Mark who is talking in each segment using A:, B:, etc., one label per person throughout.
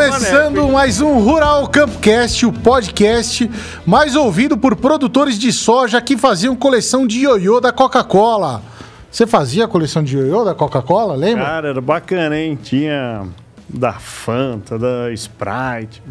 A: Começando mais um Rural Campcast, o podcast mais ouvido por produtores de soja que faziam coleção de ioiô da Coca-Cola. Você fazia coleção de ioiô da Coca-Cola, lembra?
B: Cara, era bacana, hein? Tinha da Fanta, da Sprite.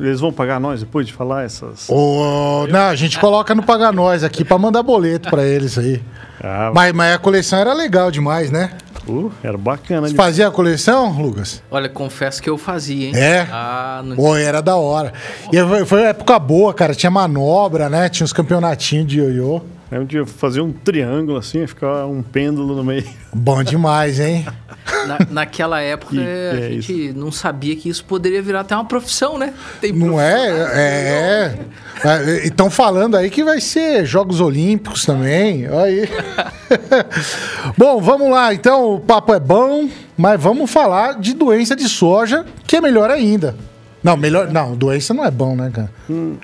B: Eles vão pagar nós depois de falar essas.
A: Oh, não, a gente coloca no Pagar Nós aqui pra mandar boleto pra eles aí.
B: Ah,
A: Mas, mas a coleção era legal demais, né?
B: uh, era bacana.
A: Você
B: de-
A: fazia a coleção, Lucas?
C: Olha, confesso que eu fazia, hein?
A: É?
C: Ah, não...
A: Pô, era da hora. E foi, foi uma época boa, cara. Tinha manobra, né? Tinha uns campeonatinhos de ioiô.
B: Lembro de fazer um triângulo assim, ficar um pêndulo no meio.
A: Bom demais, hein?
C: Na, naquela época
B: Que
C: a
B: é
C: gente não sabia que isso poderia virar até uma profissão, né? Tem
A: Não
C: profissão-
A: é? É. Estão falando aí que vai ser Jogos Olímpicos também. Olha aí. bom, vamos lá. Então, o papo é bom, mas vamos falar de doença de soja, que é melhor ainda. Não, melhor. Não, doença não é bom, né, cara?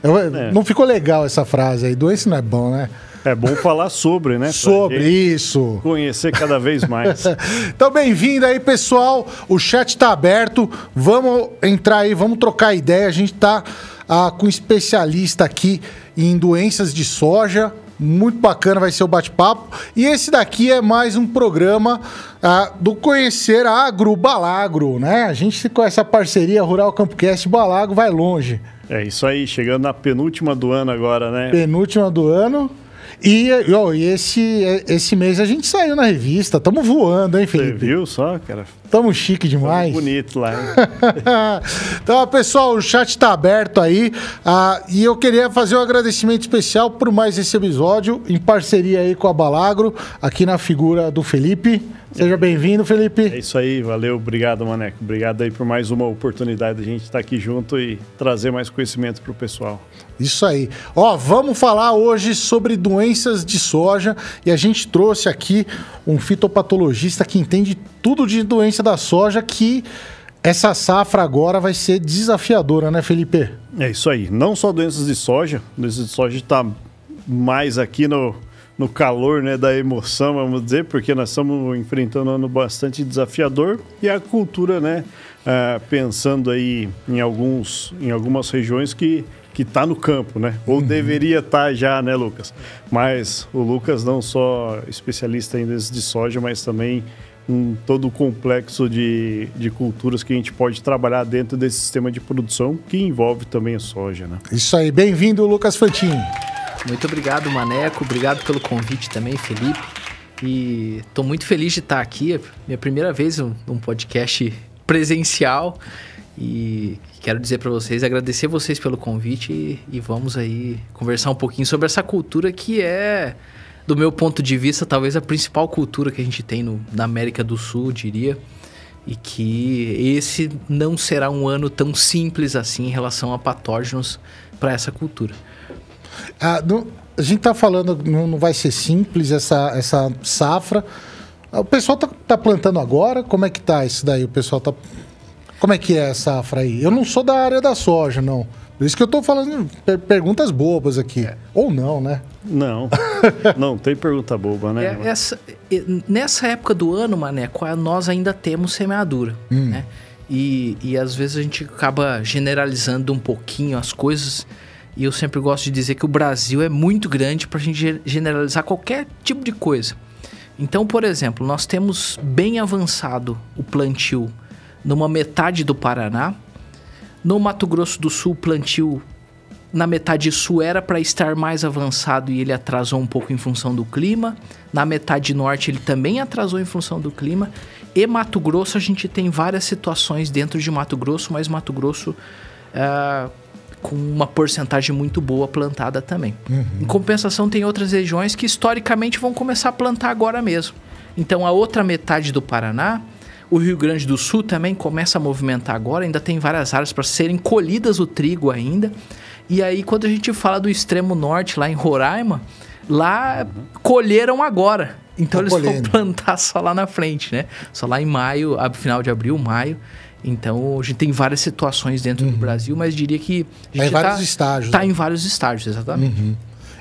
A: Eu-
B: é.
A: Não ficou legal essa frase aí. Doença não é bom, né?
B: É bom falar sobre, né?
A: Sobre isso.
B: Conhecer cada vez mais.
A: Então, bem-vindo aí, pessoal. O chat tá aberto. Vamos entrar aí, vamos trocar ideia. A gente tá ah, com um especialista aqui em doenças de soja. Muito bacana vai ser o bate-papo. E esse daqui é mais um programa ah, do Conhecer Agro Balagro, né? A gente com essa parceria Rural Campcast Balagro vai longe.
B: É isso aí, chegando na penúltima do ano agora, né?
A: Penúltima do ano. E, ó, esse, esse mês a gente saiu na revista. Tamo voando, hein,
B: Você
A: Felipe?
B: viu só, cara?
A: Tamo chique demais.
B: Bonito lá.
A: então, pessoal, o chat está aberto aí. ah, e eu queria fazer um agradecimento especial por mais esse episódio, em parceria aí com a Balagro, aqui na figura do Felipe. Seja bem-vindo,
B: É
A: Felipe.
B: isso aí, valeu, obrigado, Maneco. Obrigado aí por mais uma oportunidade de a gente estar aqui junto e trazer mais conhecimento pro pessoal.
A: Isso aí. Ó, vamos falar hoje sobre doenças de soja e a gente trouxe aqui um fitopatologista que entende tudo de doença da soja que essa safra agora vai ser desafiadora, né, Felipe?
B: É isso aí. Não só doenças de soja, doenças de soja está mais aqui no, no calor né, da emoção, vamos dizer, porque nós estamos enfrentando um ano bastante desafiador e a cultura, né, ah, pensando aí em, alguns, em algumas regiões que que está no campo, né? Ou deveria estar já, né, Lucas? Mas o Lucas não só especialista em de soja, mas também em todo o complexo de, de culturas que a gente pode trabalhar dentro desse sistema de produção que envolve também a soja, né?
A: Isso aí. Bem-vindo, Lucas Fantini.
C: Muito obrigado, Maneco. Obrigado pelo convite também, Felipe. E tô muito feliz de estar aqui. Minha primeira vez num num podcast presencial. E quero dizer para vocês, agradecer vocês pelo convite e, e vamos aí conversar um pouquinho sobre essa cultura que é, do meu ponto de vista, talvez a principal cultura que a gente tem no- na América do Sul, diria. E que esse não será um ano tão simples assim em relação a patógenos para essa cultura.
A: Ah, não- a gente tá falando, não, não vai ser simples essa, essa safra. Ah, O pessoal tá, tá plantando agora? Como é que tá isso daí? O pessoal tá. Como é que é a safra aí? Eu não sou da área da soja, não. Por isso que eu tô falando per- perguntas bobas aqui. Ou não, né?
B: Não, não tem pergunta boba, né?
C: É, essa- nessa época do ano, Maneco, nós ainda temos semeadura, né? E, e às vezes a gente acaba generalizando um pouquinho as coisas. E eu sempre gosto de dizer que o Brasil é muito grande para a gente ge- generalizar qualquer tipo de coisa. Então, por exemplo, nós temos bem avançado o plantio numa metade do Paraná. No Mato Grosso do Sul, o plantio na metade sul era para estar mais avançado e ele atrasou um pouco em função do clima. Na metade norte ele também atrasou em função do clima. E Mato Grosso a gente tem várias situações dentro de Mato Grosso, mas Mato Grosso ah, com uma porcentagem muito boa plantada também. Em compensação tem outras regiões que historicamente vão começar a plantar agora mesmo. Então a outra metade do Paraná o Rio Grande do Sul também começa a movimentar agora, ainda tem várias áreas para serem colhidas o trigo ainda. E aí, quando a gente fala do extremo norte, lá em Roraima, lá colheram agora. Então
A: Tão
C: eles vão
A: colhendo.
C: plantar só lá na frente, né? Só lá em maio, final de abril, maio. Então a gente tem várias situações dentro do Brasil, mas diria que a
A: Tá em
C: gente
A: vários estágios,
C: Tá
A: né?
C: em vários estágios, exatamente.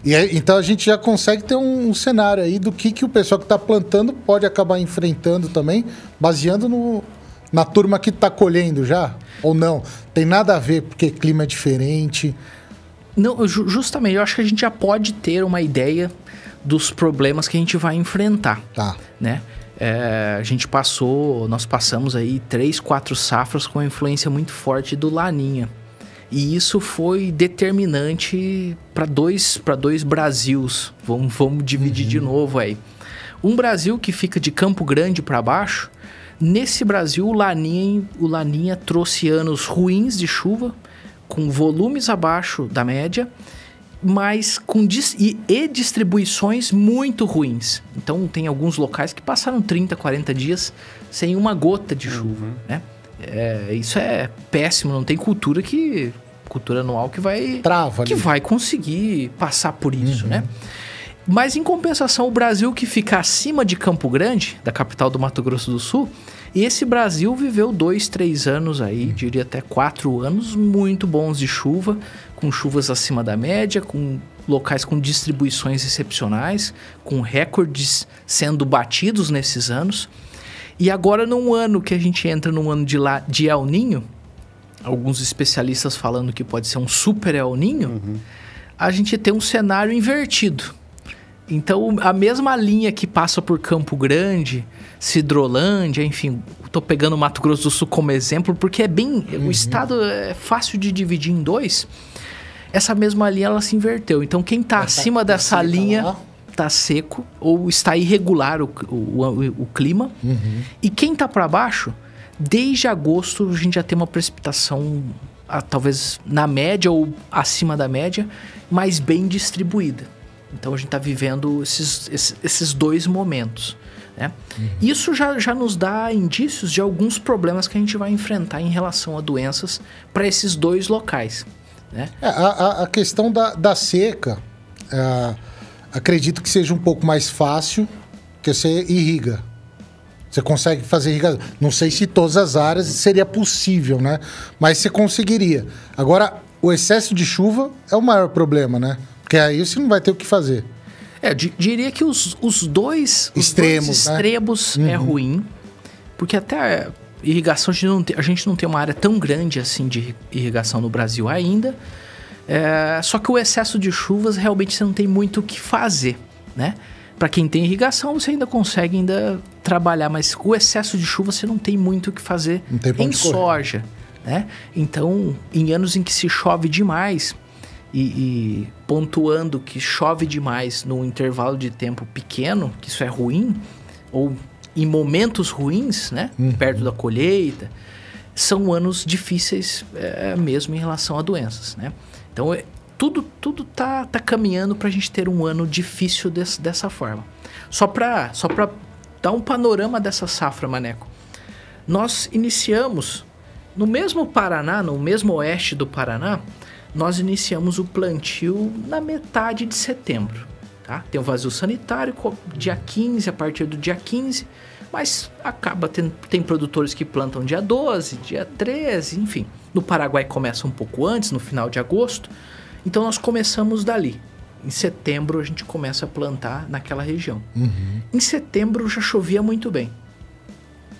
A: E aí, então a gente já consegue ter um, um cenário aí do que, que o pessoal que está plantando pode acabar enfrentando também, baseando no, na turma que está colhendo já. Ou não? Tem nada a ver porque clima é diferente.
C: Não, justamente, eu acho que a gente já pode ter uma ideia dos problemas que a gente vai enfrentar.
A: Tá.
C: Né? É, a gente passou, nós passamos aí três, quatro safras com a influência muito forte do Laninha. E isso foi determinante para dois, dois Brasils. Vamos, vamos dividir uhum. de novo aí. Um Brasil que fica de Campo Grande para baixo. Nesse Brasil, o Laninha, o Laninha trouxe anos ruins de chuva, com volumes abaixo da média, mas com e, e distribuições muito ruins. Então, tem alguns locais que passaram 30, 40 dias sem uma gota de chuva, uhum. né? É, isso é péssimo, não tem cultura que cultura anual que vai
A: Trava
C: que vai conseguir passar por isso, uhum. né? Mas em compensação, o Brasil que fica acima de Campo Grande, da capital do Mato Grosso do Sul, esse Brasil viveu dois, três anos aí, uhum. diria até quatro anos, muito bons de chuva, com chuvas acima da média, com locais com distribuições excepcionais, com recordes sendo batidos nesses anos. E agora, num ano que a gente entra num ano de, la, de El Ninho, alguns especialistas falando que pode ser um super El Ninho, uhum. a gente tem um cenário invertido. Então, a mesma linha que passa por Campo Grande, Cidrolândia, enfim, estou pegando o Mato Grosso do Sul como exemplo, porque é bem. Uhum. O estado é fácil de dividir em dois. Essa mesma linha ela se inverteu. Então, quem está acima tá dessa linha. Lá tá seco ou está irregular o, o, o, o clima. Uhum. E quem tá para baixo, desde agosto a gente já tem uma precipitação, a, talvez na média ou acima da média, mas bem distribuída. Então a gente está vivendo esses, esses, esses, dois momentos. Né? Uhum. Isso já, já nos dá indícios de alguns problemas que a gente vai enfrentar em relação a doenças para esses dois locais. Né?
A: É, a, a, questão da, da seca. É acredito que seja um pouco mais fácil, que você irriga. Você consegue fazer irrigação. Não sei se todas as áreas seria possível, né? Mas você conseguiria. Agora, o excesso de chuva é o maior problema, né? Porque aí você não vai ter o que fazer.
C: É, diria que os, os dois
A: extremos,
C: os dois né? extremos é uhum. ruim, porque até irrigação a gente, não tem, a gente não tem uma área tão grande assim de irrigação no Brasil ainda. É, só que o excesso de chuvas realmente você não tem muito o que fazer, né? Para quem tem irrigação, você ainda consegue ainda trabalhar, mas o excesso de chuva você não tem muito o que fazer em soja, né? Então, em anos em que se chove demais e, e pontuando que chove demais num intervalo de tempo pequeno, que isso é ruim, ou em momentos ruins, né? Uhum. Perto da colheita, são anos difíceis é, mesmo em relação a doenças, né? Então, é, tudo tudo tá, tá caminhando para a gente ter um ano difícil desse, dessa forma. Só para só dar um panorama dessa safra, Maneco. Nós iniciamos no mesmo Paraná, no mesmo oeste do Paraná, nós iniciamos o plantio na metade de setembro. Tá? Tem o vazio sanitário dia 15, a partir do dia 15, mas acaba tendo, tem produtores que plantam dia 12, dia 13, enfim. No Paraguai começa um pouco antes, no final de agosto. Então nós começamos dali. Em setembro a gente começa a plantar naquela região. Uhum. Em setembro já chovia muito bem.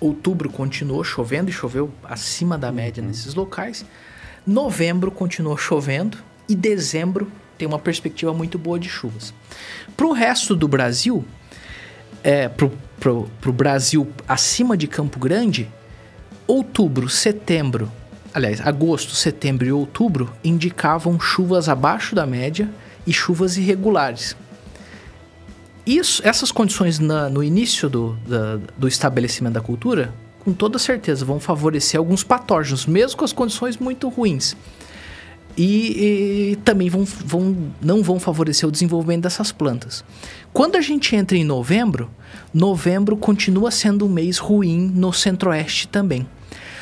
C: Outubro continuou chovendo e choveu acima da média uhum. nesses locais. Novembro continuou chovendo e dezembro tem uma perspectiva muito boa de chuvas. Para o resto do Brasil, é, para o Brasil acima de Campo Grande, outubro, setembro, aliás, agosto, setembro e outubro indicavam chuvas abaixo da média e chuvas irregulares. Isso, essas condições na, no início do, da, do estabelecimento da cultura, com toda certeza, vão favorecer alguns patógenos, mesmo com as condições muito ruins. E, e, também vão, vão, não vão favorecer o desenvolvimento dessas plantas. Quando a gente entra em novembro, novembro continua sendo um mês ruim no centro-oeste também.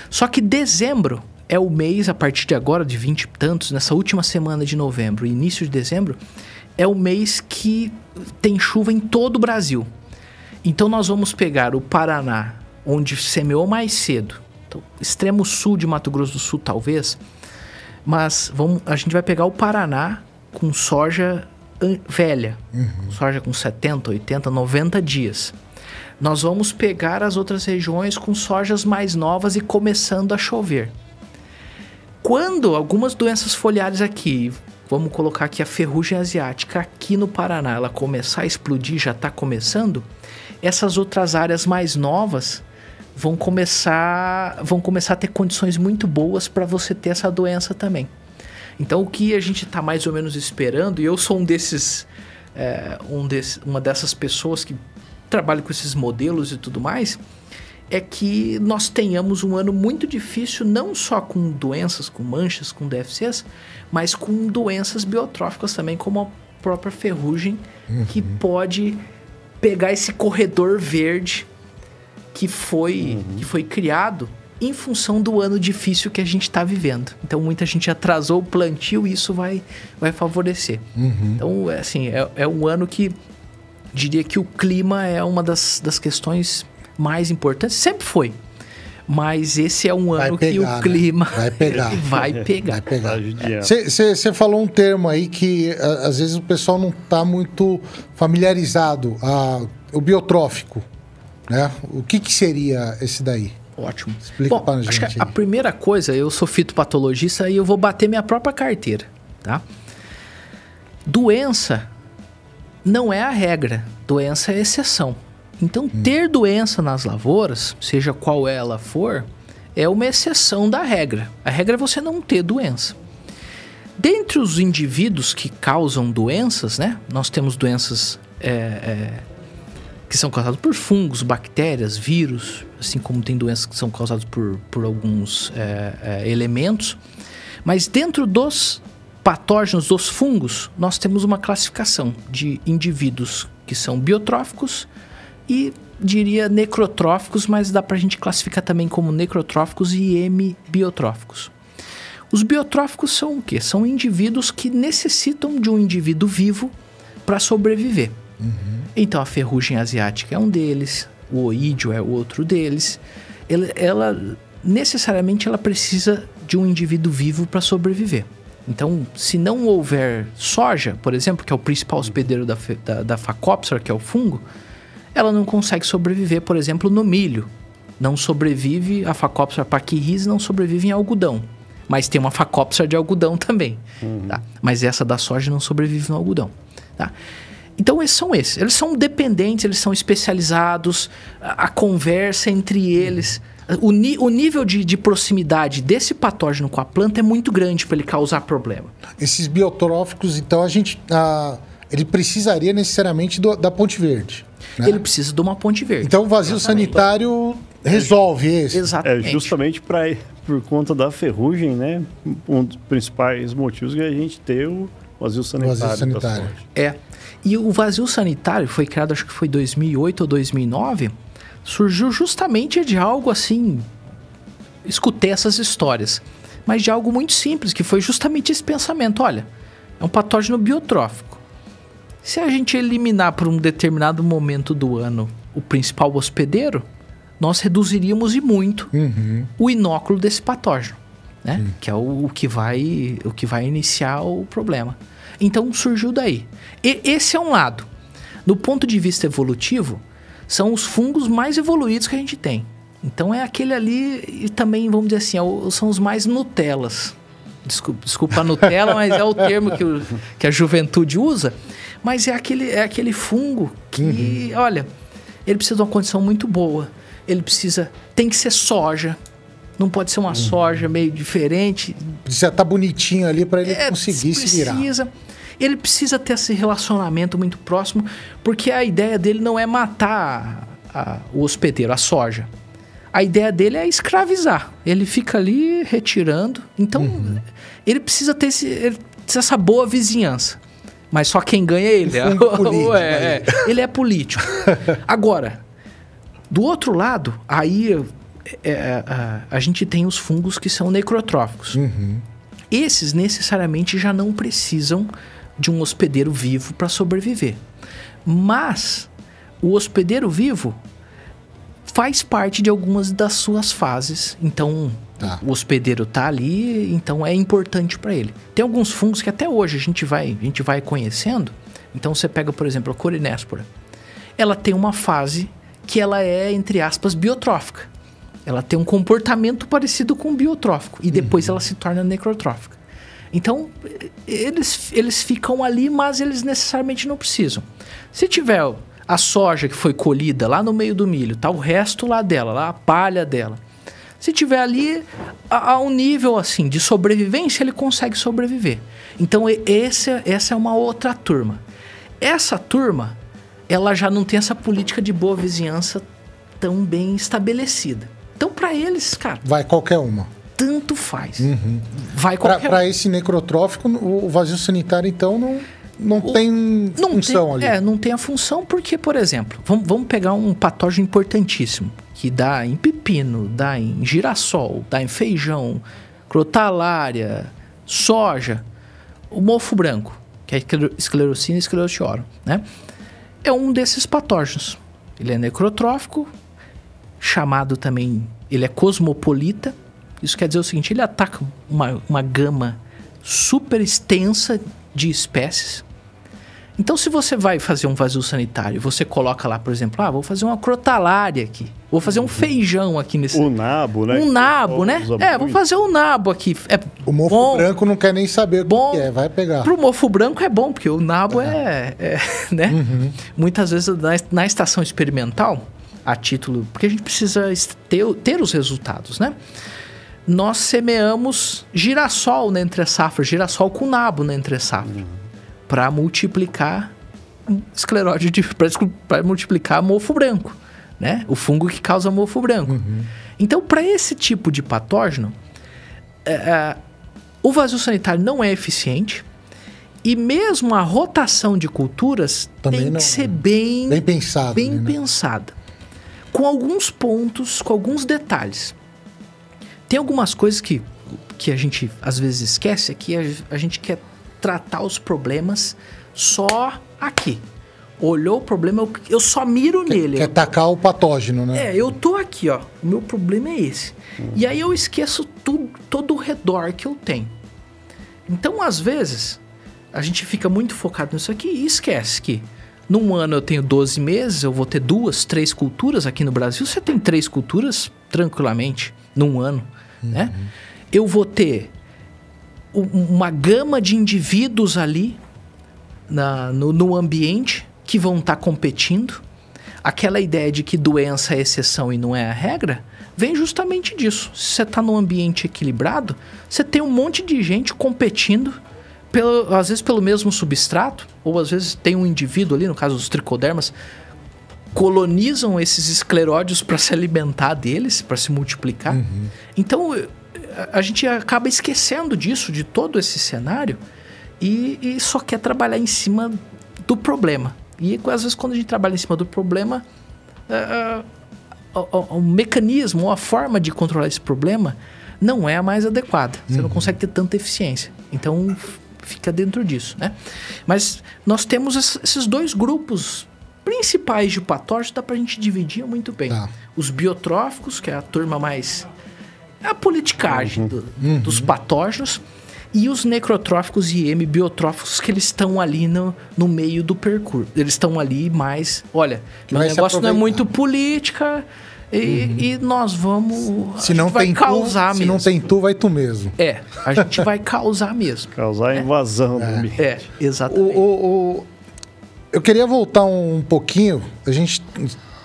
C: Só que dezembro é o mês, a partir de agora, de 20 e tantos, nessa última semana de novembro, início de dezembro, é o mês que tem chuva em todo o Brasil. Então nós vamos pegar o Paraná, onde semeou mais cedo, então, extremo sul de Mato Grosso do Sul, talvez, mas vamos, a gente vai pegar o Paraná com soja velha, uhum. soja com 70, 80, 90 dias. Nós vamos pegar as outras regiões com sojas mais novas e começando a chover. Quando algumas doenças foliares aqui, vamos colocar aqui a ferrugem asiática aqui no Paraná, ela começar a explodir, já está começando, essas outras áreas mais novas vão começar, vão começar a ter condições muito boas para você ter essa doença também. Então o que a gente está mais ou menos esperando, e eu sou um desses, é, um desse, uma dessas pessoas que trabalha com esses modelos e tudo mais, é que nós tenhamos um ano muito difícil, não só com doenças, com manchas, com DFCs, mas com doenças biotróficas também, como a própria ferrugem, uhum. que pode pegar esse corredor verde que foi, uhum. que foi criado em função do ano difícil que a gente está vivendo. Então, muita gente atrasou o plantio e isso vai, vai favorecer. Uhum. Então, é assim, é, é um ano que diria que o clima é uma das, das questões mais importantes. Sempre foi. Mas esse é um ano pegar, que o né? clima
A: vai pegar.
C: vai pegar.
A: Vai pegar. Você falou um termo aí que a, às vezes o pessoal não está muito familiarizado. A, o biotrófico. Né? O que, que seria esse daí?
C: Ótimo. Explica Bom, pra gente. Acho que a primeira coisa, eu sou fitopatologista e eu vou bater minha própria carteira, tá? Doença não é a regra, doença é exceção. Então, hum. ter doença nas lavouras, seja qual ela for, é uma exceção da regra. A regra é você não ter doença. Dentre os indivíduos que causam doenças, né? Nós temos doenças é, é, que são causadas por fungos, bactérias, vírus, assim como tem doenças que são causadas por, por alguns é, é elementos. Mas dentro dos patógenos dos fungos, nós temos uma classificação de indivíduos que são biotróficos e diria necrotróficos, mas dá para a gente classificar também como necrotróficos e hemibiotróficos. Os biotróficos são o quê? São indivíduos que necessitam de um indivíduo vivo para sobreviver. Uhum. Então a ferrugem asiática é um deles, o oídio é outro deles. Ela, ela necessariamente ela precisa de um indivíduo vivo para sobreviver. Então, se não houver soja, por exemplo, que é o principal hospedeiro da, da, da Phacopsora, que é o fungo, ela não consegue sobreviver, por exemplo, no milho. Não sobrevive, a Phacopsora pachyrhis não sobrevive em algodão. Mas tem uma Phacopsora de algodão também. Uhum. Tá? Mas essa da soja não sobrevive no algodão. Tá? Então, esses são esses. Eles são dependentes, eles são especializados, a, a conversa entre eles. O, o nível de, de, proximidade desse patógeno com a planta é muito grande para ele causar problema.
A: Esses biotróficos, então, a gente. A, ele precisaria necessariamente do, da ponte verde.
C: Né? Ele precisa de uma ponte verde.
A: Então o vazio Exatamente. sanitário resolve esse.
B: Exatamente. É justamente para por conta da ferrugem, né? Um dos principais motivos que a gente tem o vazio sanitário. Vazio sanitário.
C: É. E o vazio sanitário foi criado, acho que foi 2008 ou 2009, surgiu justamente de algo assim. Escutei essas histórias, mas de algo muito simples, que foi justamente esse pensamento: olha, é um patógeno biotrófico. Se a gente eliminar por um determinado momento do ano o principal hospedeiro, nós reduziríamos e muito uhum. o inóculo desse patógeno, né? Uhum. Que é o, o, que vai, o que vai iniciar o problema. Então surgiu daí. E esse é um lado. Do ponto de vista evolutivo, são os fungos mais evoluídos que a gente tem. Então é aquele ali, e também, vamos dizer assim, é são os mais Nutellas. Desculpa, desculpa a Nutella, mas é o termo que, o, que a juventude usa. Mas é aquele, é aquele fungo que, uhum. olha, ele precisa de uma condição muito boa. Ele precisa. Tem que ser soja. Não pode ser uma uhum. soja meio diferente.
A: Precisa estar tá bonitinho ali para ele é, conseguir precisa, se virar.
C: Ele precisa ter esse relacionamento muito próximo, porque a ideia dele não é matar a, o hospedeiro, a soja. A ideia dele é escravizar. Ele fica ali retirando. Então, uhum. ele precisa ter esse, ele essa boa vizinhança. Mas só quem ganha é ele. É, político, é, é, ele é político. Agora, do outro lado, aí é, é, a, a, gente tem os fungos que são necrotróficos. Uhum. Esses necessariamente já não precisam de um hospedeiro vivo para sobreviver. Mas o hospedeiro vivo faz parte de algumas das suas fases. Então, Tá. O hospedeiro tá ali, então é importante para ele. Tem alguns fungos que até hoje a gente vai, a gente vai conhecendo. Então você pega, por exemplo, a corinéspora. Ela tem uma fase que ela é entre aspas biotrófica. Ela tem um comportamento parecido com o biotrófico e depois ela se torna necrotrófica. Então, eles, eles ficam ali, mas eles necessariamente não precisam. Se tiver a soja que foi colhida lá no meio do milho, tá o resto lá dela, lá a palha dela. Se tiver ali a, a um nível assim de sobrevivência, ele consegue sobreviver. Então, esse, essa é uma outra turma. Essa turma, ela já não tem essa política de boa vizinhança tão bem estabelecida. Então, para eles, cara.
A: Vai qualquer uma
C: tanto faz. Uhum. Vai qualquer...
A: Para esse necrotrófico, o vazio sanitário, então, não, não o, tem não função
C: tem,
A: ali.
C: É, não tem a função porque, por exemplo, vamos, vamos pegar um patógeno importantíssimo, que dá em pepino, dá em girassol, dá em feijão, crotalária, soja, o mofo branco, que é esclerocina e esclerotioro, né? É um desses patógenos. Ele é necrotrófico, chamado também, ele é cosmopolita, isso quer dizer o seguinte: ele ataca uma, uma gama super extensa de espécies. Então, se você vai fazer um vazio sanitário, você coloca lá, por exemplo, ah, vou fazer uma crotalária aqui, vou fazer um feijão aqui nesse.
B: O nabo, né?
C: Um nabo, né? É, vou fazer um nabo aqui. É
A: o mofo bom, branco não quer nem saber o bom, que é, vai pegar.
C: Pro mofo branco é bom, porque o nabo é, é, é né? Uhum. Muitas vezes na, na estação experimental, a título, porque a gente precisa ter, ter os resultados, né? Nós semeamos girassol na entre safra, girassol com nabo na entre safra, uhum. para multiplicar escleróide para multiplicar mofo branco, né? O fungo que causa mofo branco. Uhum. Então, para esse tipo de patógeno, é, é, o vazio sanitário não é eficiente. E mesmo a rotação de culturas Também tem não, que ser bem,
A: bem pensada.
C: Bem né? pensada. Com alguns pontos, com alguns detalhes. Tem algumas coisas que, que a gente às vezes esquece, é que a, a gente quer tratar os problemas só aqui. Olhou o problema, eu, eu só miro
A: quer,
C: nele.
A: Quer atacar o patógeno, né?
C: É, eu tô aqui, ó. O meu problema é esse. Uhum. E aí eu esqueço tudo, todo o redor que eu tenho. Então, às vezes, a gente fica muito focado nisso aqui e esquece que num ano eu tenho 12 meses, eu vou ter duas, três culturas aqui no Brasil. Você tem três culturas tranquilamente num ano. Uhum. né? Eu vou ter uma gama de indivíduos ali na, no, no ambiente que vão estar tá competindo. Aquela ideia de que doença é exceção e não é a regra vem justamente disso. Se você está num ambiente equilibrado, você tem um monte de gente competindo, pelo, às vezes pelo mesmo substrato, ou às vezes tem um indivíduo ali, no caso dos tricodermas, colonizam esses escleródios para se alimentar deles, para se multiplicar. Uhum. Então a, a gente acaba esquecendo disso, de todo esse cenário, e, e, só quer trabalhar em cima do problema. E às vezes quando a gente trabalha em cima do problema, uh, uh, o, mecanismo, a forma de controlar esse problema não é a mais adequada. Você uhum. não consegue ter tanta eficiência. Então fica dentro disso, né? Mas nós temos esses dois grupos principais de patógenos dá pra gente dividir muito bem. Tá. Os biotróficos, que é a turma mais. É a politicagem uhum. Do, uhum. dos patógenos. E os necrotróficos e hemibiotróficos que eles estão ali no, no meio do percurso. Eles estão ali mais. Olha, o negócio não é muito política. E, uhum. e, nós vamos.
A: Se não tem causar tu, mesmo. Se não tem tu, vai tu mesmo.
C: É, a gente vai causar mesmo.
B: Causar invasão
C: é.
B: do ambiente.
C: É, exatamente.
A: O, o, eu queria voltar um pouquinho. A gente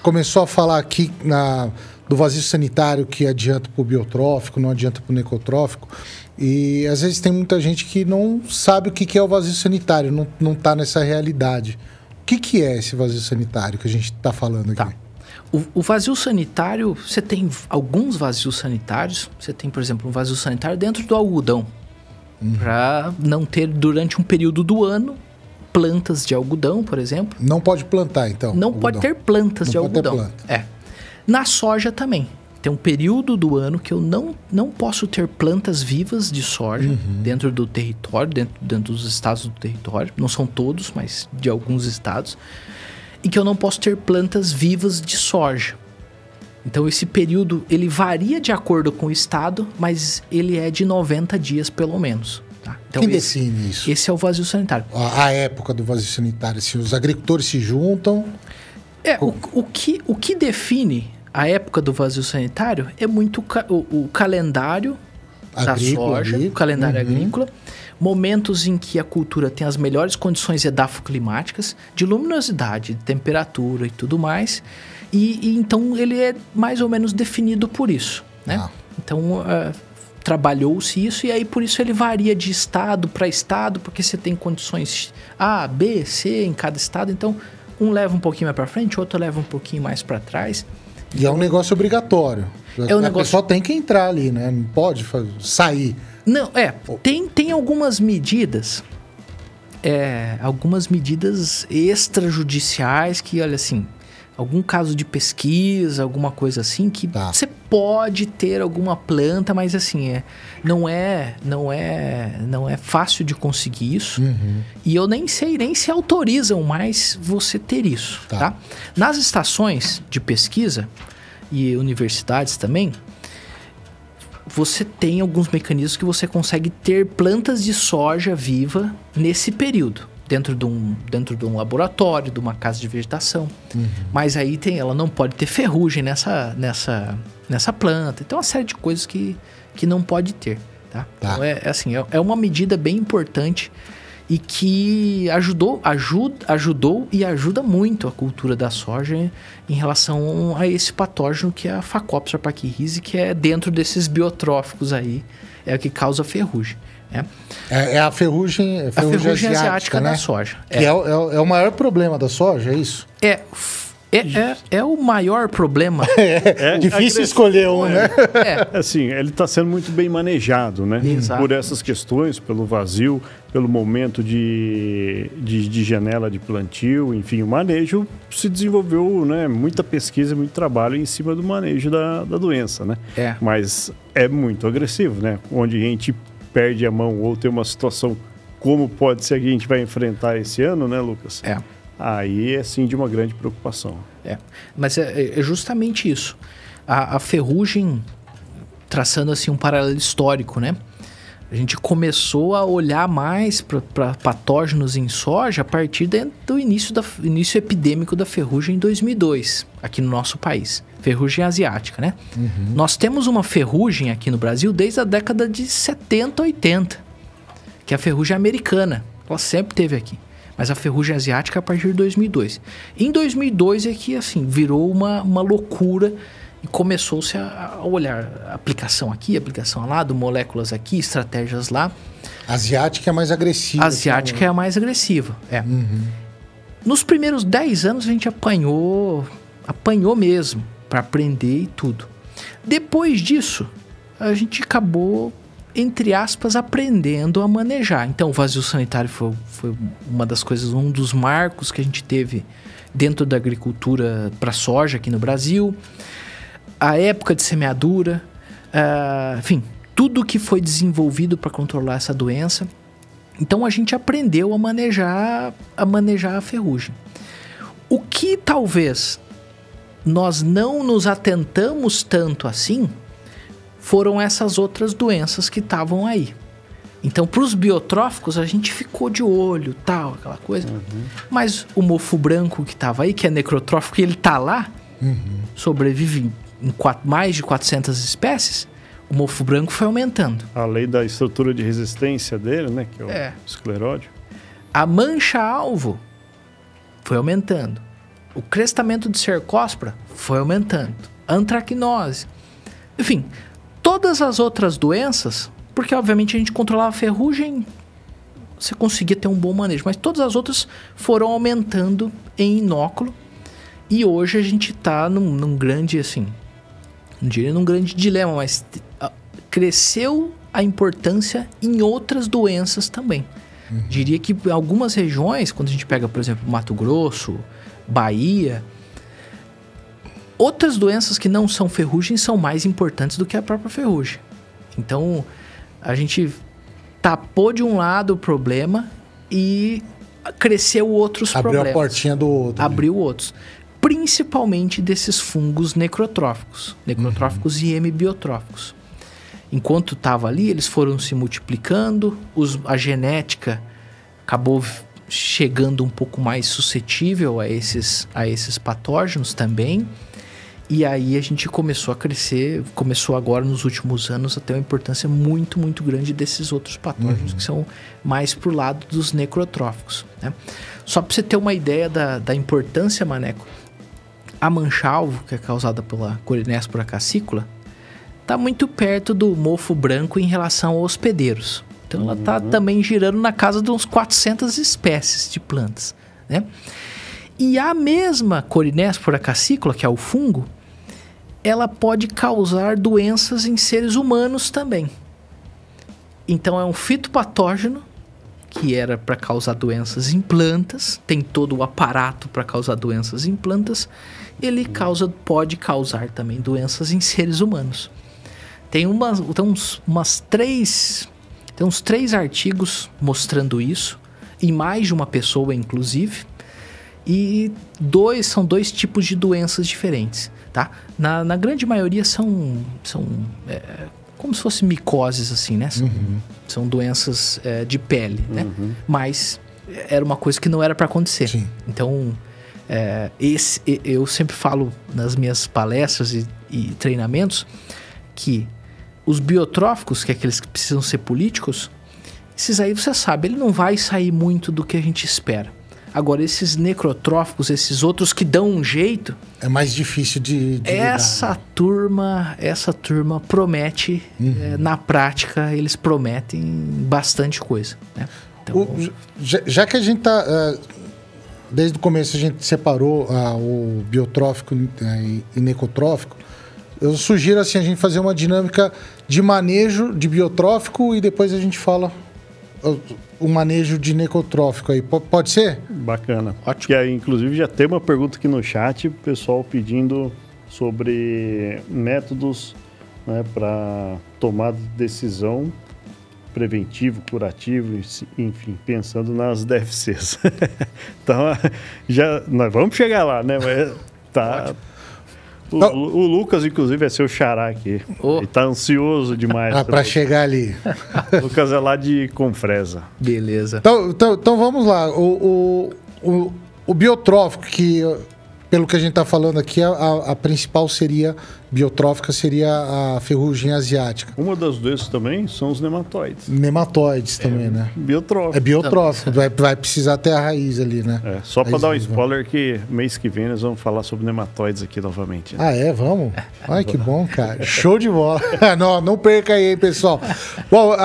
A: começou a falar aqui na, do vazio sanitário que adianta para o biotrófico, não adianta para o necrotrófico. E às vezes tem muita gente que não sabe o que é o vazio sanitário, não está nessa realidade. O que, que é esse vazio sanitário que a gente está falando aqui? Tá.
C: O, o, vazio sanitário, você tem alguns vazios sanitários. Você tem, por exemplo, um vazio sanitário dentro do algodão. Uhum. Para não ter, durante um período do ano, plantas de algodão, por exemplo.
A: Não pode plantar, então?
C: Não algodão. pode ter plantas não de algodão. Planta. É. Na soja também. Tem um período do ano que eu não, não posso ter plantas vivas de soja uhum. dentro do território, dentro, dentro dos estados do território. Não são todos, mas de alguns estados. E que eu não posso ter plantas vivas de soja. Então esse período ele varia de acordo com o estado, mas ele é de 90 dias pelo menos.
A: Tá? Então, Quem esse, define isso?
C: Esse é o vazio sanitário.
A: A, época do vazio sanitário, se os agricultores se juntam.
C: É, o, o, que, o que define a época do vazio sanitário é muito ca o, o, calendário agrícola, da soja, agrícola. o calendário uhum. agrícola, momentos em que a cultura tem as melhores condições edafoclimáticas, de luminosidade, de temperatura e tudo mais. E, e então ele é mais ou menos definido por isso, né? Ah. Então uh, trabalhou-se isso e aí por isso ele varia de estado para estado, porque você tem condições A, B, C em cada estado, então um leva um pouquinho mais para frente, outro leva um pouquinho mais para trás.
A: E é um negócio obrigatório. É um a negócio... pessoa tem que entrar ali, né? Não pode sair.
C: Não, é. Tem, tem algumas medidas. É, algumas medidas extrajudiciais que, olha assim, algum caso de pesquisa, alguma coisa assim, que tá. você pode ter alguma planta, mas assim, é, não é não é não é fácil de conseguir isso. Uhum. E eu nem sei nem se autorizam mais você ter isso, tá? tá? Nas estações de pesquisa e universidades também, você tem alguns mecanismos que você consegue ter plantas de soja viva nesse período dentro de um, dentro de um laboratório, de uma casa de vegetação. Uhum. Mas aí tem, ela não pode ter ferrugem nessa, nessa, nessa planta. Então, uma série de coisas que, que não pode ter. Tá? tá. Então, é, é assim, é, é uma medida bem importante e que ajudou, ajuda, ajudou e ajuda muito a cultura da soja em relação a esse patógeno que é a Phacopsora pachyrhizis, que é dentro desses biotróficos aí, é o que causa ferrugem.
A: É, é, é a ferrugem,
C: a ferrugem, a ferrugem asiática, asiática né? da soja.
A: Que é. É, o, é o maior problema da soja, é isso?
C: É. É, é, é, o maior problema.
A: É, é difícil escolher um, né?
B: É. Assim, ele está sendo muito bem manejado, né? Exato. Por essas questões, pelo vazio, pelo momento de, de, de, janela de plantio, enfim, o manejo se desenvolveu, né? Muita pesquisa, muito trabalho em cima do manejo da, da doença, né? É. Mas é muito agressivo, né? Onde a gente perde a mão ou tem uma situação como pode ser que a gente vai enfrentar esse ano, né, Lucas?
C: É.
B: Aí é sim de uma grande preocupação.
C: É, mas é, é justamente isso. A, a, ferrugem, traçando assim um paralelo histórico, né? A gente começou a olhar mais para patógenos em soja a partir do início, da, início epidêmico da ferrugem em 2002, aqui no nosso país ferrugem asiática, né? Uhum. Nós temos uma ferrugem aqui no Brasil desde a década de 70, 80, que é a ferrugem americana. Ela sempre teve aqui. Mas a ferrugem asiática a partir de 2002. Em 2002 é que, assim, virou uma, uma loucura e começou-se a, a, olhar aplicação aqui, aplicação lá, do moléculas aqui, estratégias lá.
A: Asiática é mais agressiva.
C: Asiática é a mais agressiva, é. Uhum. Nos primeiros 10 anos a gente apanhou, apanhou mesmo para aprender e tudo. Depois disso, a gente acabou, entre aspas, aprendendo a manejar. Então, o vazio sanitário foi, foi uma das coisas, um dos marcos que a gente teve dentro da agricultura para soja aqui no Brasil. A época de semeadura, uh, enfim, tudo que foi desenvolvido para controlar essa doença. Então a gente aprendeu a manejar a manejar a ferrugem. O que talvez nós não nos atentamos tanto assim foram essas outras doenças que estavam aí. Então, para os biotróficos, a gente ficou de olho, tal, aquela coisa. Uhum. Mas o mofo branco que estava aí, que é necrotrófico, e ele tá lá, uhum. sobrevive em quatro, mais de 400 espécies, o mofo branco foi aumentando.
B: Além da estrutura de resistência dele, né, que é o é. escleródio.
C: A mancha-alvo foi aumentando o crestamento de cercóspora foi aumentando, antracnose. Enfim, todas as outras doenças, porque obviamente a gente controlava a ferrugem, você conseguia ter um bom manejo, mas todas as outras foram aumentando em inóculo e hoje a gente está num, num, grande, assim, não diria num grande dilema, mas cresceu a importância em outras doenças também. Uhum. Diria que em algumas regiões, quando a gente pega, por exemplo, Mato Grosso, Bahia. Outras doenças que não são ferrugem são mais importantes do que a própria ferrugem. Então, a gente tapou de um lado o problema e cresceu outros
A: Abriu
C: problemas.
A: Abriu a portinha do outro.
C: Abriu outros. Principalmente desses fungos necrotróficos. Necrotróficos uhum. e hemibiotróficos. Enquanto estava ali, eles foram se multiplicando, os, a genética acabou chegando um pouco mais suscetível a esses, a esses patógenos também. E aí a gente começou a crescer, começou agora nos últimos anos a ter uma importância muito, muito grande desses outros patógenos que são mais pro lado dos necrotróficos. Né? Só para você ter uma ideia da, da importância, Maneco, a mancha-alvo, que é causada pela Corinéspora cassícula, está muito perto do mofo branco em relação aos hospedeiros. Então ela está também girando na casa de uns 400 espécies de plantas, né? E a mesma Corinéspora cassícula, que é o fungo, ela pode causar doenças em seres humanos também. Então é um fitopatógeno que era para causar doenças em plantas, tem todo o aparato para causar doenças em plantas, ele causa, pode causar também doenças em seres humanos. Tem umas, tem uns, umas três, tem uns três artigos mostrando isso, em mais de uma pessoa, inclusive. E dois são dois tipos de doenças diferentes, tá? Na, na grande maioria são, são é, como se fossem micoses, assim, né? São, são doenças é, de pele, né? Mas era uma coisa que não era para acontecer.
A: Sim.
C: Então, é, esse, eu sempre falo nas minhas palestras e, e treinamentos que os biotróficos, que é aqueles que precisam ser políticos, esses aí você sabe, ele não vai sair muito do que a gente espera. Agora, esses necrotróficos, esses outros que dão um jeito,
A: É mais difícil de. de lidar,
C: essa
A: né?
C: turma, essa turma promete, é, na prática, eles prometem bastante coisa, né? Então,
A: O- já, já que a gente tá. eh, desde o começo a gente separou ah, o biotrófico eh, e, necotrófico. Eu sugiro assim a gente fazer uma dinâmica de manejo de biotrófico e depois a gente fala ah, o manejo de necotrófico aí. Po- pode ser?
B: Bacana.
C: Ótimo.
B: Que aí, inclusive, já tem uma pergunta aqui no chat, o pessoal pedindo sobre métodos né, para tomada de decisão preventivo, curativo, enfim, pensando nas DFCs. então, já, nós vamos chegar lá, né? Mas tá. O, o Lucas, inclusive, é seu xará aqui.
C: Ô.
B: Ele tá ansioso demais.
A: Ah, para chegar ali.
B: O Lucas é lá de Confresa.
C: beleza.
A: Então, então, então vamos lá. O, o, o, o biotrófico, que pelo que a gente está falando aqui, a, a principal seria biotrófica seria a ferrugem asiática.
B: Uma das doenças também são os nematóides.
A: Nematóides também, né?
B: Biotrófico.
A: É biotrófico, vai, vai precisar ter a raiz ali, né?
B: É, só para dar um spoiler que mês que vem nós vamos falar sobre nematóides aqui novamente. né?
A: Ah, é? Vamos? Ai, que bom, cara. Show de bola. não, não perca aí, hein, pessoal. Bom, a-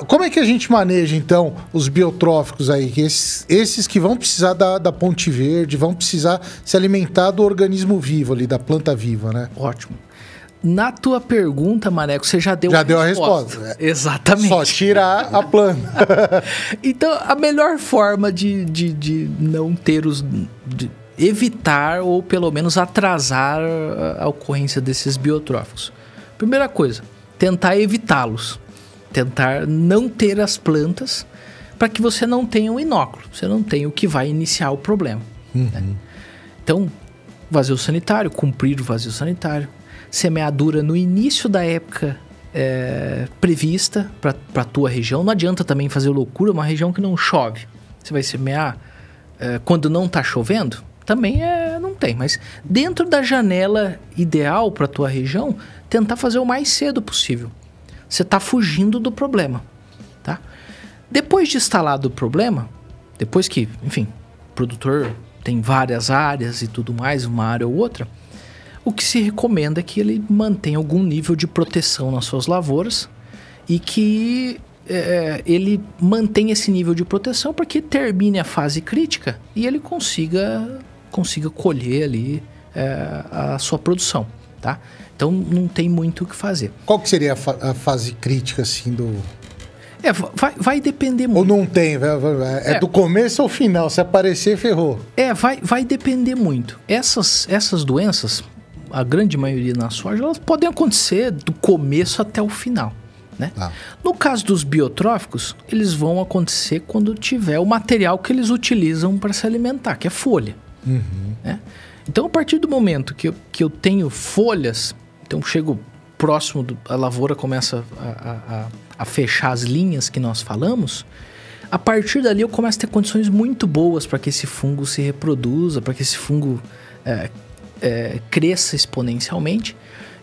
A: a- como é que a gente maneja, então, os biotróficos aí? Esses, esses que vão precisar da, da ponte verde, vão precisar se alimentar do organismo vivo ali, da planta viva, né?
C: Ótimo. Na tua pergunta, Maneco, você já deu
A: Já deu a resposta.
C: Exatamente.
A: Só tirar a planta.
C: Então, a melhor forma de, de, de não ter os. de evitar ou pelo menos atrasar a, a ocorrência desses biotróficos. Primeira coisa, tentar evitá-los. Tentar não ter as plantas para que você não tenha um inóculo. Você não tenha o que vai iniciar o problema. né? Então, vazio sanitário, cumprir o vazio sanitário. Semeadura no início da época é, prevista para a tua região. Não adianta também fazer loucura uma região que não chove. Você vai semear é, quando não está chovendo? Também é, não tem. Mas dentro da janela ideal para a tua região, tentar fazer o mais cedo possível. Você está fugindo do problema, tá? Depois de instalado o problema, depois que, enfim, o produtor tem várias áreas e tudo mais, uma área ou outra, o que se recomenda é que ele mantenha algum nível de proteção nas suas lavouras e que é, ele mantenha esse nível de proteção para que termine a fase crítica e ele consiga, consiga colher ali é, a sua produção, tá? Então não tem muito o que fazer.
A: Qual que seria a, fa- a fase crítica, assim, do...
C: É, vai, vai depender
A: Ou
C: muito.
A: não tem? É,
C: É.
A: do começo ao final. Se aparecer, ferrou.
C: É, vai, vai depender muito. Essas, essas doenças, a grande maioria na soja, elas podem acontecer do começo até o final. Né?
A: Tá.
C: No caso dos biotróficos, eles vão acontecer quando tiver o material que eles utilizam para se alimentar, que é folha. né? Então, a partir do momento que eu, que eu tenho folhas, então chego próximo, do, a lavoura começa a, a- a- a fechar as linhas que nós falamos, a partir dali eu começo a ter condições muito boas para que esse fungo se reproduza, para que esse fungo é, é, cresça exponencialmente.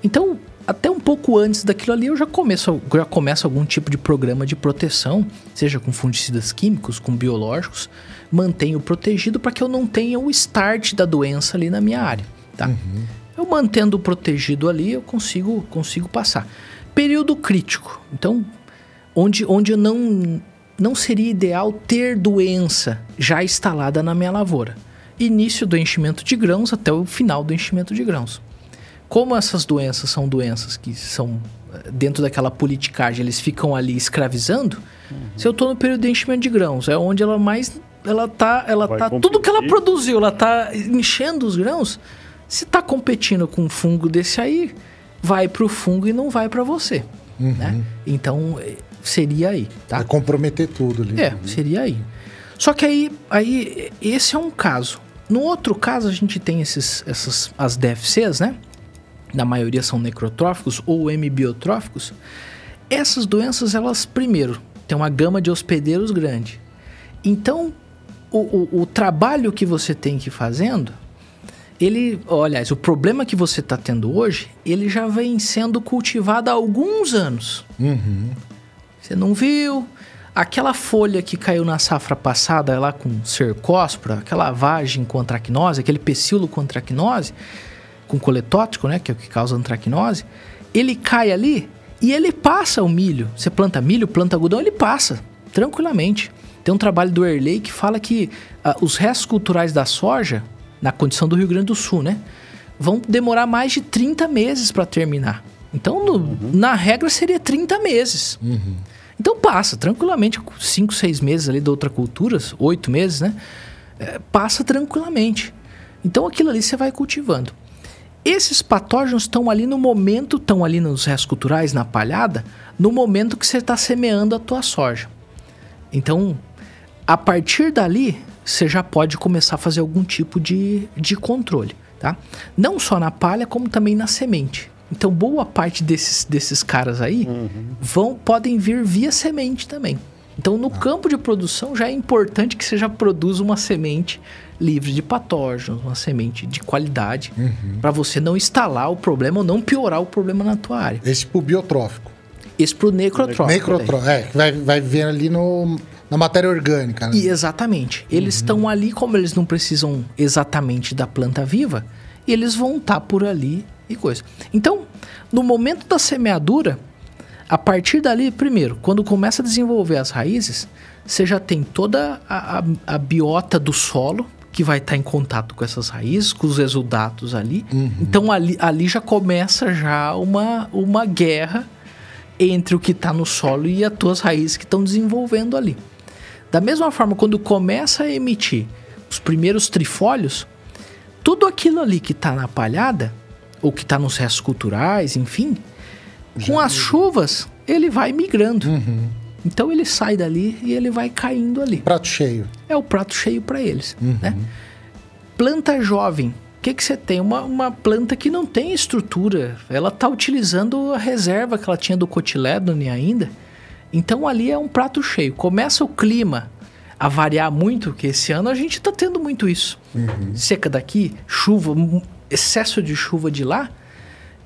C: Então, até um pouco antes daquilo ali, eu já começo, já começo algum tipo de programa de proteção, seja com fungicidas químicos, com biológicos, mantenho protegido para que eu não tenha o start da doença ali na minha área, tá? Uhum. Eu mantendo protegido ali, eu consigo, consigo passar. Período crítico. Então, onde, onde eu não, não seria ideal ter doença já instalada na minha lavoura. Início do enchimento de grãos até o final do enchimento de grãos. Como essas doenças são doenças que são eh, dentro daquela politicagem, eles ficam ali escravizando. Uhum. Se eu estou no período de enchimento de grãos, é onde ela mais ela tá, ela Vai tá competir. tudo que ela produziu, ela tá enchendo os grãos. Se tá competindo com um fungo desse aí, vai pro fungo e não vai para você, uhum. né? Então eh, seria aí, tá?
A: Vai comprometer tudo ali.
C: É, seria aí. Só que aí, aí esse é um caso. No outro caso a gente tem esses, essas as DFCs, né? na maioria são necrotróficos ou hemibiotróficos, essas doenças, elas, primeiro, têm uma gama de hospedeiros grande. Então, o, o, o trabalho que você tem que ir fazendo, ele, aliás, o problema que você está tendo hoje, ele já vem sendo cultivado há alguns anos. Uhum. Você não viu? Aquela folha que caiu na safra passada lá com cercóspora, aquela vagem com antracnose, aquele pecíolo com antracnose, com coletótico, né, que é o que causa antracnose, ele cai ali e ele passa o milho. Você planta milho, planta algodão, ele passa tranquilamente. Tem um trabalho do Erley que fala que uh, os restos culturais da soja, na condição do Rio Grande do Sul, né, vão demorar mais de 30 meses para terminar. Então, no, uhum. na regra, seria 30 meses. Uhum. Então passa tranquilamente, 5, 6 meses ali da outra cultura, 8 meses, né? É, passa tranquilamente. Então aquilo ali você vai cultivando. Esses patógenos estão ali no momento, estão ali nos restos culturais, na palhada, no momento que você está semeando a tua soja. Então, a partir dali, você já pode começar a fazer algum tipo de, de controle, tá? Não só na palha, como também na semente. Então, boa parte desses, desses caras aí uhum. vão podem vir via semente também. Então, no ah. campo de produção, já é importante que você já produza uma semente livre de patógenos, uma semente de qualidade, uhum. para você não instalar o problema ou não piorar o problema na tua área.
A: Esse pro biotrófico.
C: Esse pro necrotrófico.
A: Necrotrófico, é, vai, vai vir ali no, na matéria orgânica. Né?
C: E exatamente. Eles uhum. estão ali, como eles não precisam exatamente da planta viva, eles vão estar tá por ali e coisa. Então, no momento da semeadura, a partir dali, primeiro, quando começa a desenvolver as raízes, você já tem toda a, a, a biota do solo, que vai estar tá em contato com essas raízes, com os exudatos ali. Uhum. Então ali, ali já começa já uma, uma guerra entre o que está no solo e as tuas raízes que estão desenvolvendo ali. Da mesma forma, quando começa a emitir os primeiros trifólios, tudo aquilo ali que está na palhada, ou que está nos restos culturais, enfim, já com as chuvas, ele vai migrando. Uhum. Então ele sai dali e ele vai caindo ali.
A: Prato cheio.
C: É o prato cheio para eles. Uhum. Né? Planta jovem. O que, que você tem? Uma, uma planta que não tem estrutura. Ela está utilizando a reserva que ela tinha do cotiledone ainda. Então ali é um prato cheio. Começa o clima a variar muito, que esse ano a gente está tendo muito isso. Uhum. Seca daqui, chuva, excesso de chuva de lá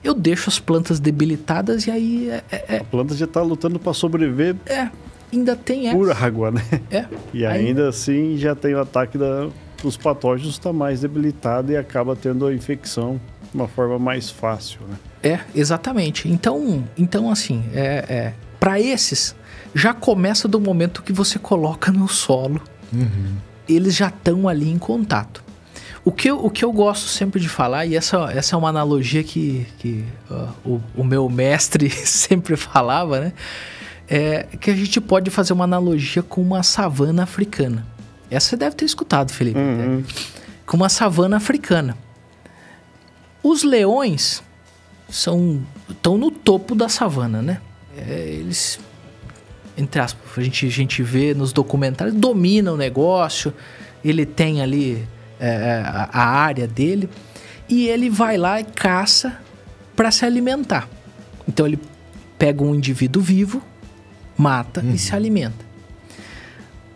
C: eu deixo as plantas debilitadas e aí é, é,
B: é a planta já está lutando para sobreviver.
C: É, ainda tem essa.
B: Por água, né?
C: É.
B: E ainda, assim já tem o ataque da, dos patógenos, está mais debilitado e acaba tendo a infecção de uma forma mais fácil, né?
C: É, exatamente. Então, então assim, é, é para esses já começa do momento que você coloca no solo. Uhum. Eles já estão ali em contato. O que, eu, o que eu gosto sempre de falar, e essa, essa é uma analogia que, que uh, o, o meu mestre sempre falava, né? É que a gente pode fazer uma analogia com uma savana africana. Essa você deve ter escutado, Felipe. Uhum. Né? Com uma savana africana. Os leões são estão no topo da savana, né? É, eles, entre aspas, a gente, a gente vê nos documentários, dominam o negócio. Ele tem ali é, é, a, área dele e ele vai lá e caça para se alimentar. Então ele pega um indivíduo vivo, mata uhum. e se alimenta.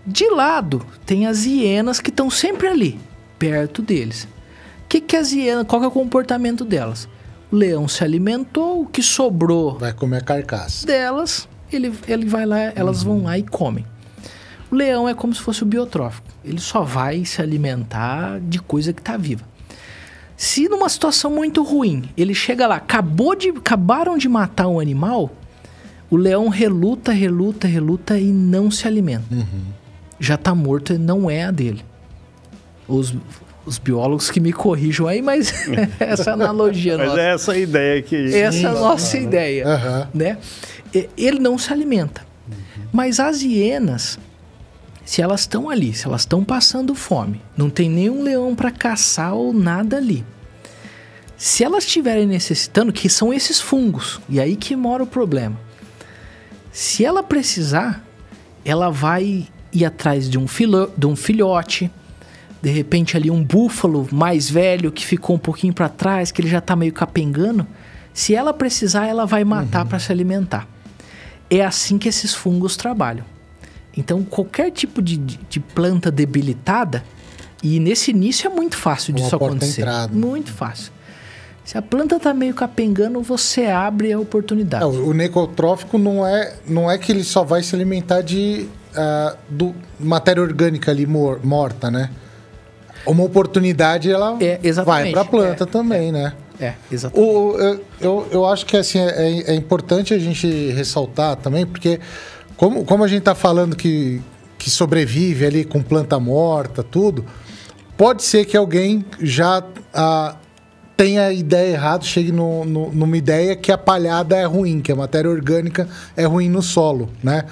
C: De lado tem as hienas que estão sempre ali, perto deles. Que, que as hienas, qual que é o comportamento delas? O leão se alimentou, o que sobrou
A: Vai comer a carcaça.
C: delas, ele, ele vai lá, elas vão lá e comem. O leão é como se fosse o biotrófico. Ele só vai se alimentar de coisa que está viva. Se numa situação muito ruim, ele chega lá, acabou de, acabaram de matar um animal, o leão reluta, reluta, reluta e não se alimenta. Já está morto e não é a dele. Os, os biólogos que me corrijam aí, mas essa analogia
B: Mas
C: nossa.
B: é essa a ideia que.
C: Essa é a nossa ideia,
A: Aham.
C: né? Ele não se alimenta. Mas as hienas, se elas estão ali, se elas estão passando fome, não tem nenhum leão para caçar ou nada ali. Se elas estiverem necessitando, que são esses fungos, e aí que mora o problema. Se ela precisar, ela vai ir atrás de um, filho, de um filhote, de repente ali um búfalo mais velho que ficou um pouquinho para trás, que ele já tá meio capengando. Se ela precisar, ela vai matar para se alimentar. É assim que esses fungos trabalham. Então, qualquer tipo de, de- de planta debilitada, e nesse início é muito fácil
A: Uma
C: disso acontecer.
A: entrada.
C: Muito fácil. Se a planta tá meio capengando, você abre a oportunidade.
A: É, o necrotrófico não é, não é que ele só vai se alimentar de ah, do, matéria orgânica ali mor- morta, né? Uma oportunidade, ela
C: É,
A: vai para a planta
C: É,
A: também, né?
C: É, exatamente.
A: O, eu, eu, eu acho que assim, é, é importante a gente ressaltar também, porque como, como a gente está falando que, que sobrevive ali com planta morta, tudo, pode ser que alguém já ah, tenha a ideia errada, chegue no, no- numa ideia que a palhada é ruim, que a matéria orgânica é ruim no solo, né?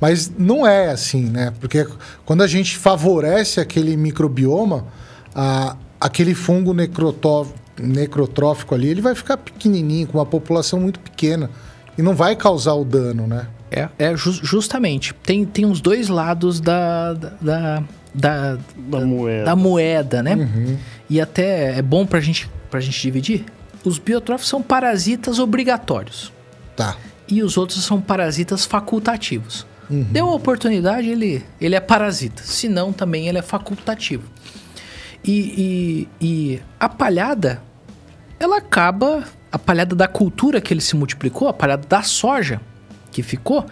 A: Mas não é assim, né? Porque quando a gente favorece aquele microbioma, a- aquele fungo necrotrófico ali, ele vai ficar pequenininho, com uma população muito pequena. E não vai causar o dano, né?
C: É, é ju- justamente. Tem, tem os dois lados da, da, da, da,
B: Da moeda.
C: da moeda, né? E até é bom pra gente, pra gente dividir. Os biotróficos são parasitas obrigatórios.
A: Tá.
C: E os outros são parasitas facultativos. Deu a oportunidade, ele, ele é parasita. Se não, também ele é facultativo. E, e, e a palhada, ela acaba. A palhada da cultura que ele se multiplicou, a palhada da soja que ficou,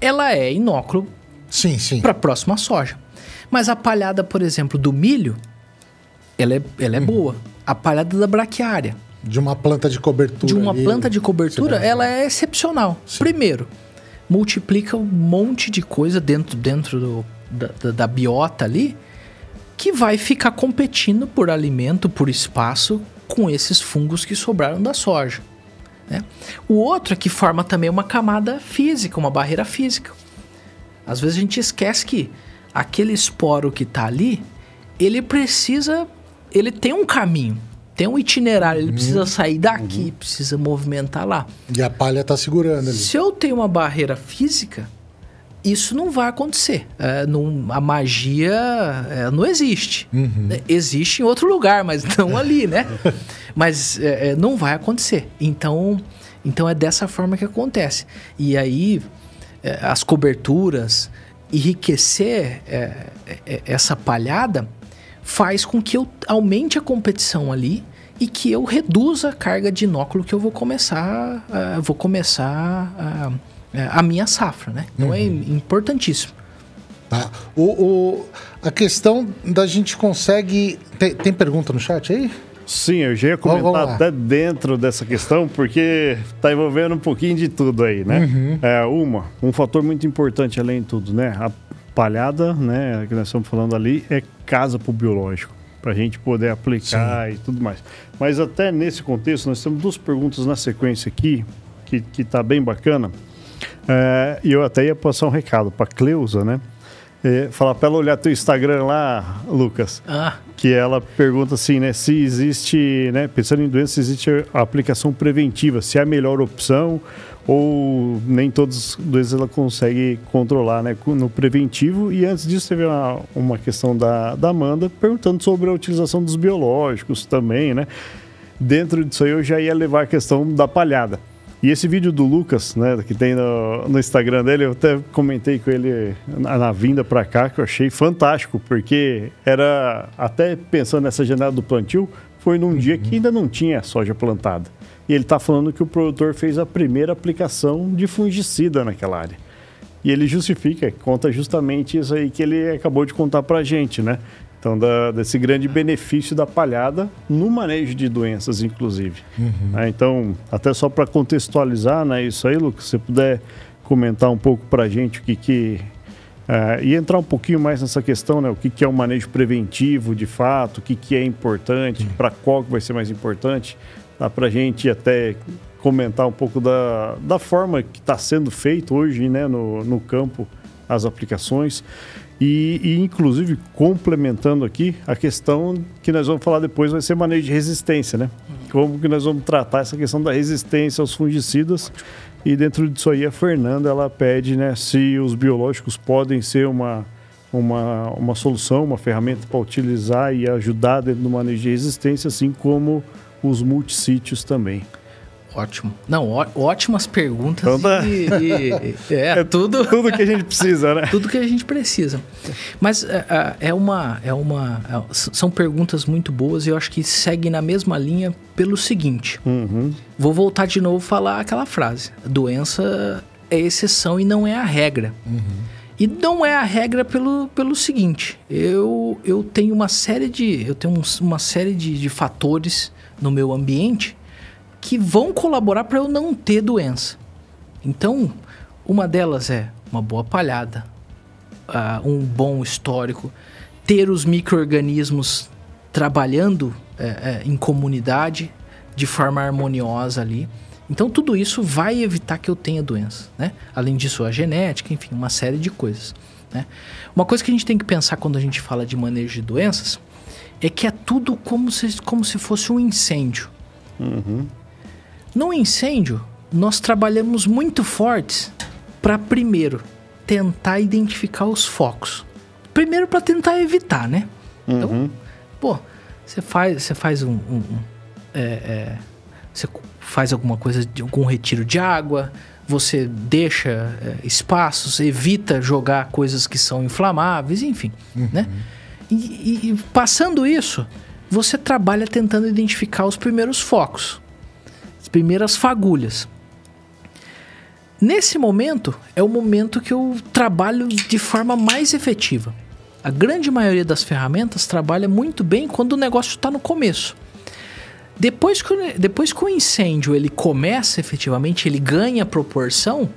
C: ela é inóculo
A: Sim, sim.
C: para a próxima soja. Mas a palhada, por exemplo, do milho, ela é, ela é boa. A palhada da braquiária,
A: De uma planta de cobertura.
C: de uma
A: ali,
C: planta de cobertura, ela é excepcional. Primeiro, multiplica um monte de coisa dentro, dentro do- da, da- da biota ali que vai ficar competindo por alimento, por espaço com esses fungos que sobraram da soja. Né? O outro é que forma também uma camada física, uma barreira física. Às vezes a gente esquece que aquele esporo que está ali, ele precisa, ele tem um caminho, tem um itinerário, ele precisa sair daqui, precisa movimentar lá.
A: E a palha tá segurando ali.
C: Se eu tenho uma barreira física, isso não vai acontecer. É, não- a magia é, não existe. É, Existe em outro lugar, mas não ali, né? mas é, é, não vai acontecer. Então, então é dessa forma que acontece. E aí, é, as coberturas, enriquecer é, essa palhada faz com que eu aumente a competição ali e que eu reduza a carga de inóculo que eu vou começar, ah, vou começar ah, eh, a minha safra, né? Então é importantíssimo.
A: Tá. O, o- a questão da gente consegue. Tem, tem pergunta no chat aí?
B: Sim, eu já ia comentar até dentro dessa questão, porque tá envolvendo um pouquinho de tudo aí, né?
A: Uhum.
B: É, uma, um fator muito importante além de tudo, né? A palhada, né, que nós estamos falando ali, é casa pro biológico, pra gente poder aplicar e tudo mais. Mas até nesse contexto, nós temos duas perguntas na sequência aqui, que, que tá bem bacana. É, E eu até ia passar um recado pra Cleusa, né? É, falar pra ela olhar teu Instagram lá, Lucas
C: Ah,
B: que ela pergunta assim, né, se existe, né, pensando em doença, se existe a aplicação preventiva, se é a melhor opção ou nem todas as doenças ela consegue controlar, né, no preventivo. E antes disso teve uma, uma questão da, da Amanda perguntando sobre a utilização dos biológicos também, né. Dentro disso aí eu já ia levar a questão da palhada. E esse vídeo do Lucas, né, que tem no, no Instagram dele, eu até comentei com ele na, na vinda pra cá, que eu achei fantástico, porque era, até pensando nessa janela do plantio, foi num uhum. dia que ainda não tinha soja plantada. E ele está falando que o produtor fez a primeira aplicação de fungicida naquela área. E ele justifica, conta justamente isso aí que ele acabou de contar para a gente, né? Então, da, desse grande benefício da palhada no manejo de doenças, inclusive. Uhum. Ah, então, até só para contextualizar né, isso aí, Lucas, se você puder comentar um pouco para a gente o que, que Uh, e entrar um pouquinho mais nessa questão, né? O que, que é um manejo preventivo de fato, o que, que é importante, para qual que vai ser mais importante. Dá para a gente até comentar um pouco da, da forma que está sendo feito hoje né, no, no campo as aplicações. E, e, inclusive, complementando aqui, a questão que nós vamos falar depois vai ser manejo de resistência, né? Como que nós vamos tratar essa questão da resistência aos fungicidas e dentro disso aí a Fernanda ela pede né, se os biológicos podem ser uma, uma, uma solução, uma ferramenta para utilizar e ajudar dentro do manejo de resistência, assim como os multissítios também.
C: Ótimo. Não, ó, ótimas perguntas. Então, tá. e, e, é, é, tudo.
B: Tudo que a gente precisa, né?
C: tudo que a gente precisa. Mas é, é, é uma, é uma, é, são perguntas muito boas e eu acho que seguem na mesma linha pelo seguinte. Uhum. Vou voltar de novo a falar aquela frase: doença é exceção e não é a regra. Uhum. E não é a regra pelo, pelo seguinte: eu, eu tenho uma série de eu tenho uma série de, de fatores no meu ambiente que vão colaborar para eu não ter doença. Então, uma delas é uma boa palhada, uh, um bom histórico, ter os micro-organismos trabalhando uh, uh, em comunidade de forma harmoniosa ali. Então, tudo isso vai evitar que eu tenha doença. Né? Além disso, a genética, enfim, uma série de coisas. Né? Uma coisa que a gente tem que pensar quando a gente fala de manejo de doenças é que é tudo como se, como se fosse um incêndio. Uhum. No incêndio, nós trabalhamos muito fortes para primeiro tentar identificar os focos. Primeiro para tentar evitar, né? Então, uhum. Então, pô, você faz, você faz um, um, um é, é, você faz alguma coisa algum retiro de água, você deixa é, espaços, evita jogar coisas que são inflamáveis, enfim, uhum. né? E, e, e passando isso, você trabalha tentando identificar os primeiros focos primeiras fagulhas. Nesse momento é o momento que eu trabalho de forma mais efetiva. A grande maioria das ferramentas trabalha muito bem quando o negócio está no começo. Depois que, depois que o incêndio ele começa efetivamente, ele ganha proporção,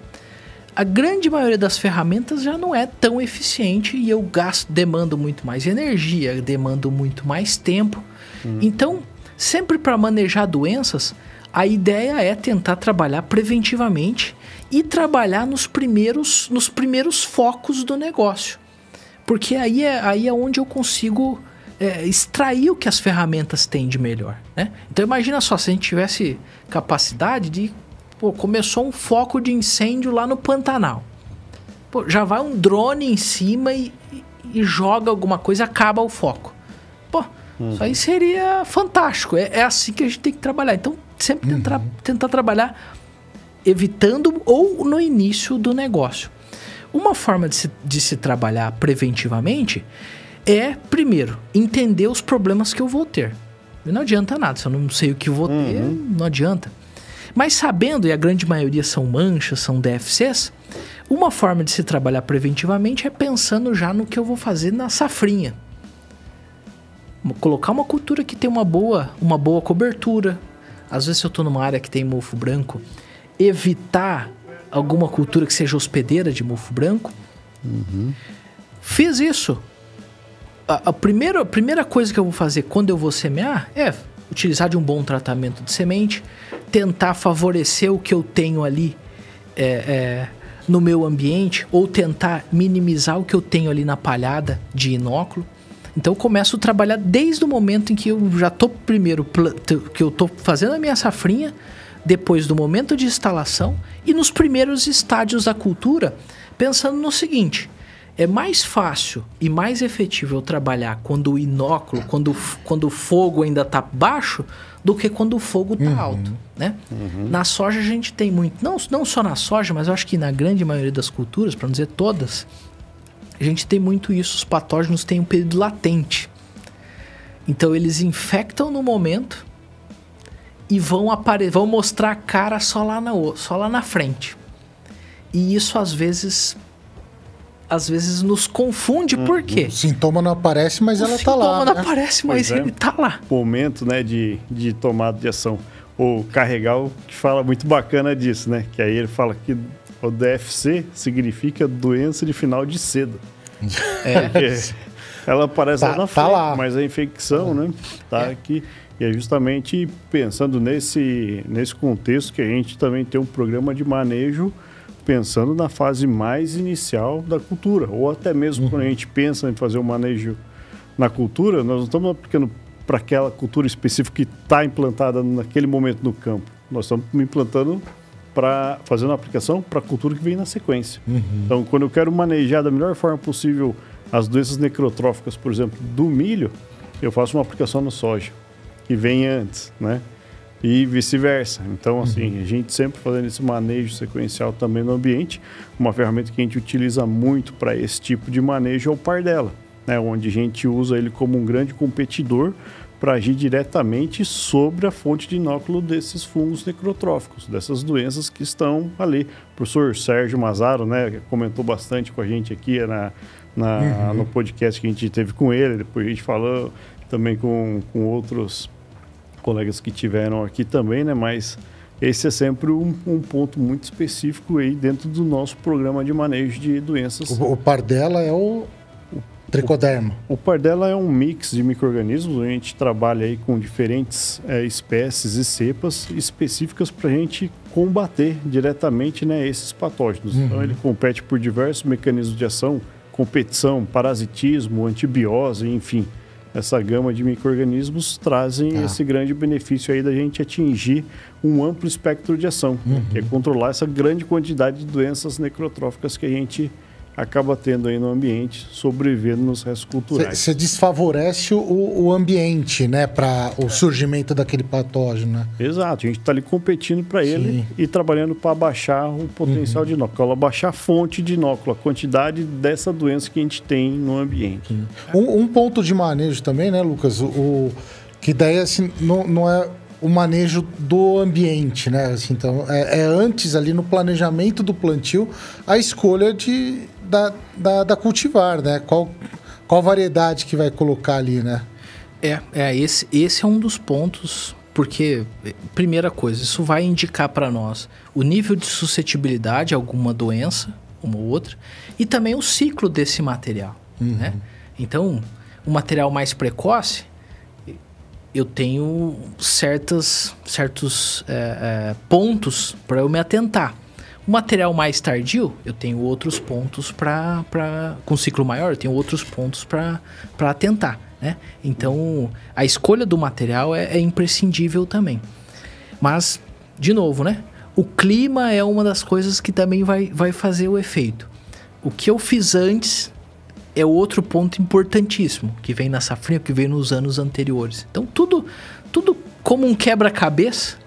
C: a grande maioria das ferramentas já não é tão eficiente e eu gasto, demando muito mais energia, demando muito mais tempo. Uhum. Então, sempre para manejar doenças, a ideia é tentar trabalhar preventivamente e trabalhar nos primeiros, nos primeiros focos do negócio. Porque aí é, aí é onde eu consigo é, extrair o que as ferramentas têm de melhor. Né? Então imagina só, se a gente tivesse capacidade de. Pô, começou um foco de incêndio lá no Pantanal. Pô, já vai um drone em cima e, e, joga alguma coisa acaba o foco. Pô, uhum. isso aí seria fantástico. É, é assim que a gente tem que trabalhar. Então sempre uhum. tentar, tentar trabalhar evitando ou no início do negócio. Uma forma de se, de se trabalhar preventivamente é, primeiro, entender os problemas que eu vou ter. Não adianta nada, se eu não sei o que vou ter, uhum. não adianta. Mas sabendo, e a grande maioria são manchas, são DFCs, uma forma de se trabalhar preventivamente é pensando já no que eu vou fazer na safrinha. Colocar uma cultura que tem uma boa, uma boa cobertura, às vezes, se eu estou numa área que tem mofo branco, evitar alguma cultura que seja hospedeira de mofo branco. Uhum. Fiz isso. A, a, primeira, a primeira coisa que eu vou fazer quando eu vou semear é utilizar de um bom tratamento de semente, tentar favorecer o que eu tenho ali é, é, no meu ambiente, ou tentar minimizar o que eu tenho ali na palhada de inóculo. Então eu começo a trabalhar desde o momento em que eu já tô primeiro que eu tô fazendo a minha safrinha, depois do momento de instalação e nos primeiros estádios da cultura, pensando no seguinte: é mais fácil e mais efetivo eu trabalhar quando o inóculo, quando, quando o fogo ainda está baixo, do que quando o fogo está uhum. alto, né? Uhum. Na soja a gente tem muito, não, não só na soja, mas eu acho que na grande maioria das culturas, para não dizer todas, a gente tem muito isso, os patógenos têm um período latente. Então eles infectam no momento e vão apare vão mostrar a cara só lá na só lá na frente. E isso às vezes às vezes nos confunde, por quê?
A: O sintoma não aparece, mas
C: o
A: ela tá lá.
C: O sintoma não
A: né?
C: aparece, mas
B: Pois é.
C: ele tá lá.
B: momento né, de, de tomada de ação. O Carregal que fala muito bacana disso, né? Que aí ele fala que o DFC significa doença de final de cedo.
C: É.
B: Porque ela aparece
A: Tá-
B: lá na
A: tá
B: frente,
A: lá.
B: mas a infecção, né? Tá
C: É.
B: aqui. E é justamente pensando nesse, nesse contexto que a gente também tem um programa de manejo pensando na fase mais inicial da cultura. Ou até mesmo quando a gente pensa em fazer o manejo na cultura, nós não estamos aplicando para aquela cultura específica que está implantada naquele momento no campo. Nós estamos implantando para fazer uma aplicação para a cultura que vem na sequência. Então, quando eu quero manejar da melhor forma possível as doenças necrotróficas, por exemplo, do milho, eu faço uma aplicação no soja, que vem antes, né? E vice-versa. Então, assim, a gente sempre fazendo esse manejo sequencial também no ambiente. Uma ferramenta que a gente utiliza muito para esse tipo de manejo é o Pardella, né? Onde a gente usa ele como um grande competidor para agir diretamente sobre a fonte de inóculo desses fungos necrotróficos, dessas doenças que estão ali. O professor Sérgio Mazaro, né, comentou bastante com a gente aqui na, na- no podcast que a gente teve com ele, depois a gente falou também com, com outros colegas que tiveram aqui também, né, mas esse é sempre um, um ponto muito específico aí dentro do nosso programa de manejo de doenças
A: O, o par dela é o tricoderma.
B: o Pardella é um mix de micro-organismos. A gente trabalha aí com diferentes eh, espécies e cepas específicas para a gente combater diretamente né, esses patógenos. Então, ele compete por diversos mecanismos de ação, competição, parasitismo, antibiose, enfim. Essa gama de micro-organismos trazem
A: Tá.
B: esse grande benefício aí da gente atingir um amplo espectro de ação, que é controlar essa grande quantidade de doenças necrotróficas que a gente acaba tendo aí no ambiente, sobrevivendo nos restos culturais.
A: Você desfavorece o, o ambiente, né? Para o surgimento daquele patógeno, né?
B: Exato, a gente está ali competindo para ele
A: Sim. Uhum.
B: e trabalhando para abaixar o potencial de inóculo, abaixar a fonte de inóculo, a quantidade dessa doença que a gente tem no ambiente.
A: Um, um ponto de manejo também, né, Lucas? O, o- que daí assim, não, não é o manejo do ambiente, né? Assim, então, é, é antes ali no planejamento do plantio a escolha de, da, da, da cultivar, né? Qual, qual variedade que vai colocar ali, né?
C: É, é esse, esse é um dos pontos, porque, primeira coisa, isso vai indicar para nós o nível de suscetibilidade a alguma doença, uma ou outra, e também o ciclo desse material. Né? Então, o material mais precoce, eu tenho certas, certos eh, eh, pontos para eu me atentar. O material mais tardio, eu tenho outros pontos para. Com ciclo maior, eu tenho outros pontos para atentar. Né? Então, a escolha do material é, é imprescindível também. Mas, de novo, né? O clima é uma das coisas que também vai, vai fazer o efeito. O que eu fiz antes é outro ponto importantíssimo, que vem na safrinha, que veio nos anos anteriores. Então, tudo, tudo como um quebra-cabeça,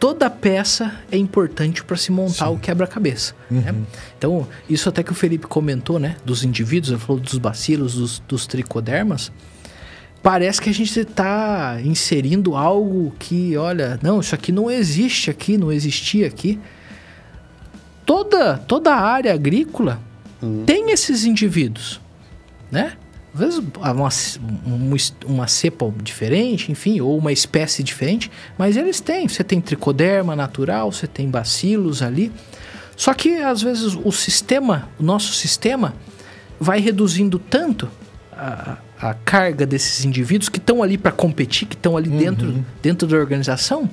C: toda peça é importante para se montar o quebra-cabeça. né? Então, isso até que o Felipe comentou, né? Dos indivíduos, ele falou dos bacilos, dos, dos tricodermas. Parece que a gente está inserindo algo que, olha, não, isso aqui não existe aqui, não existia aqui. Toda, toda a área agrícola tem esses indivíduos, né? Às vezes uma, uma, uma cepa diferente, enfim, ou uma espécie diferente, mas eles têm. Você tem tricoderma natural, você tem bacilos ali. Só que às vezes o sistema, o nosso sistema, vai reduzindo tanto a, a carga desses indivíduos que estão ali para competir, que estão ali dentro, dentro da organização,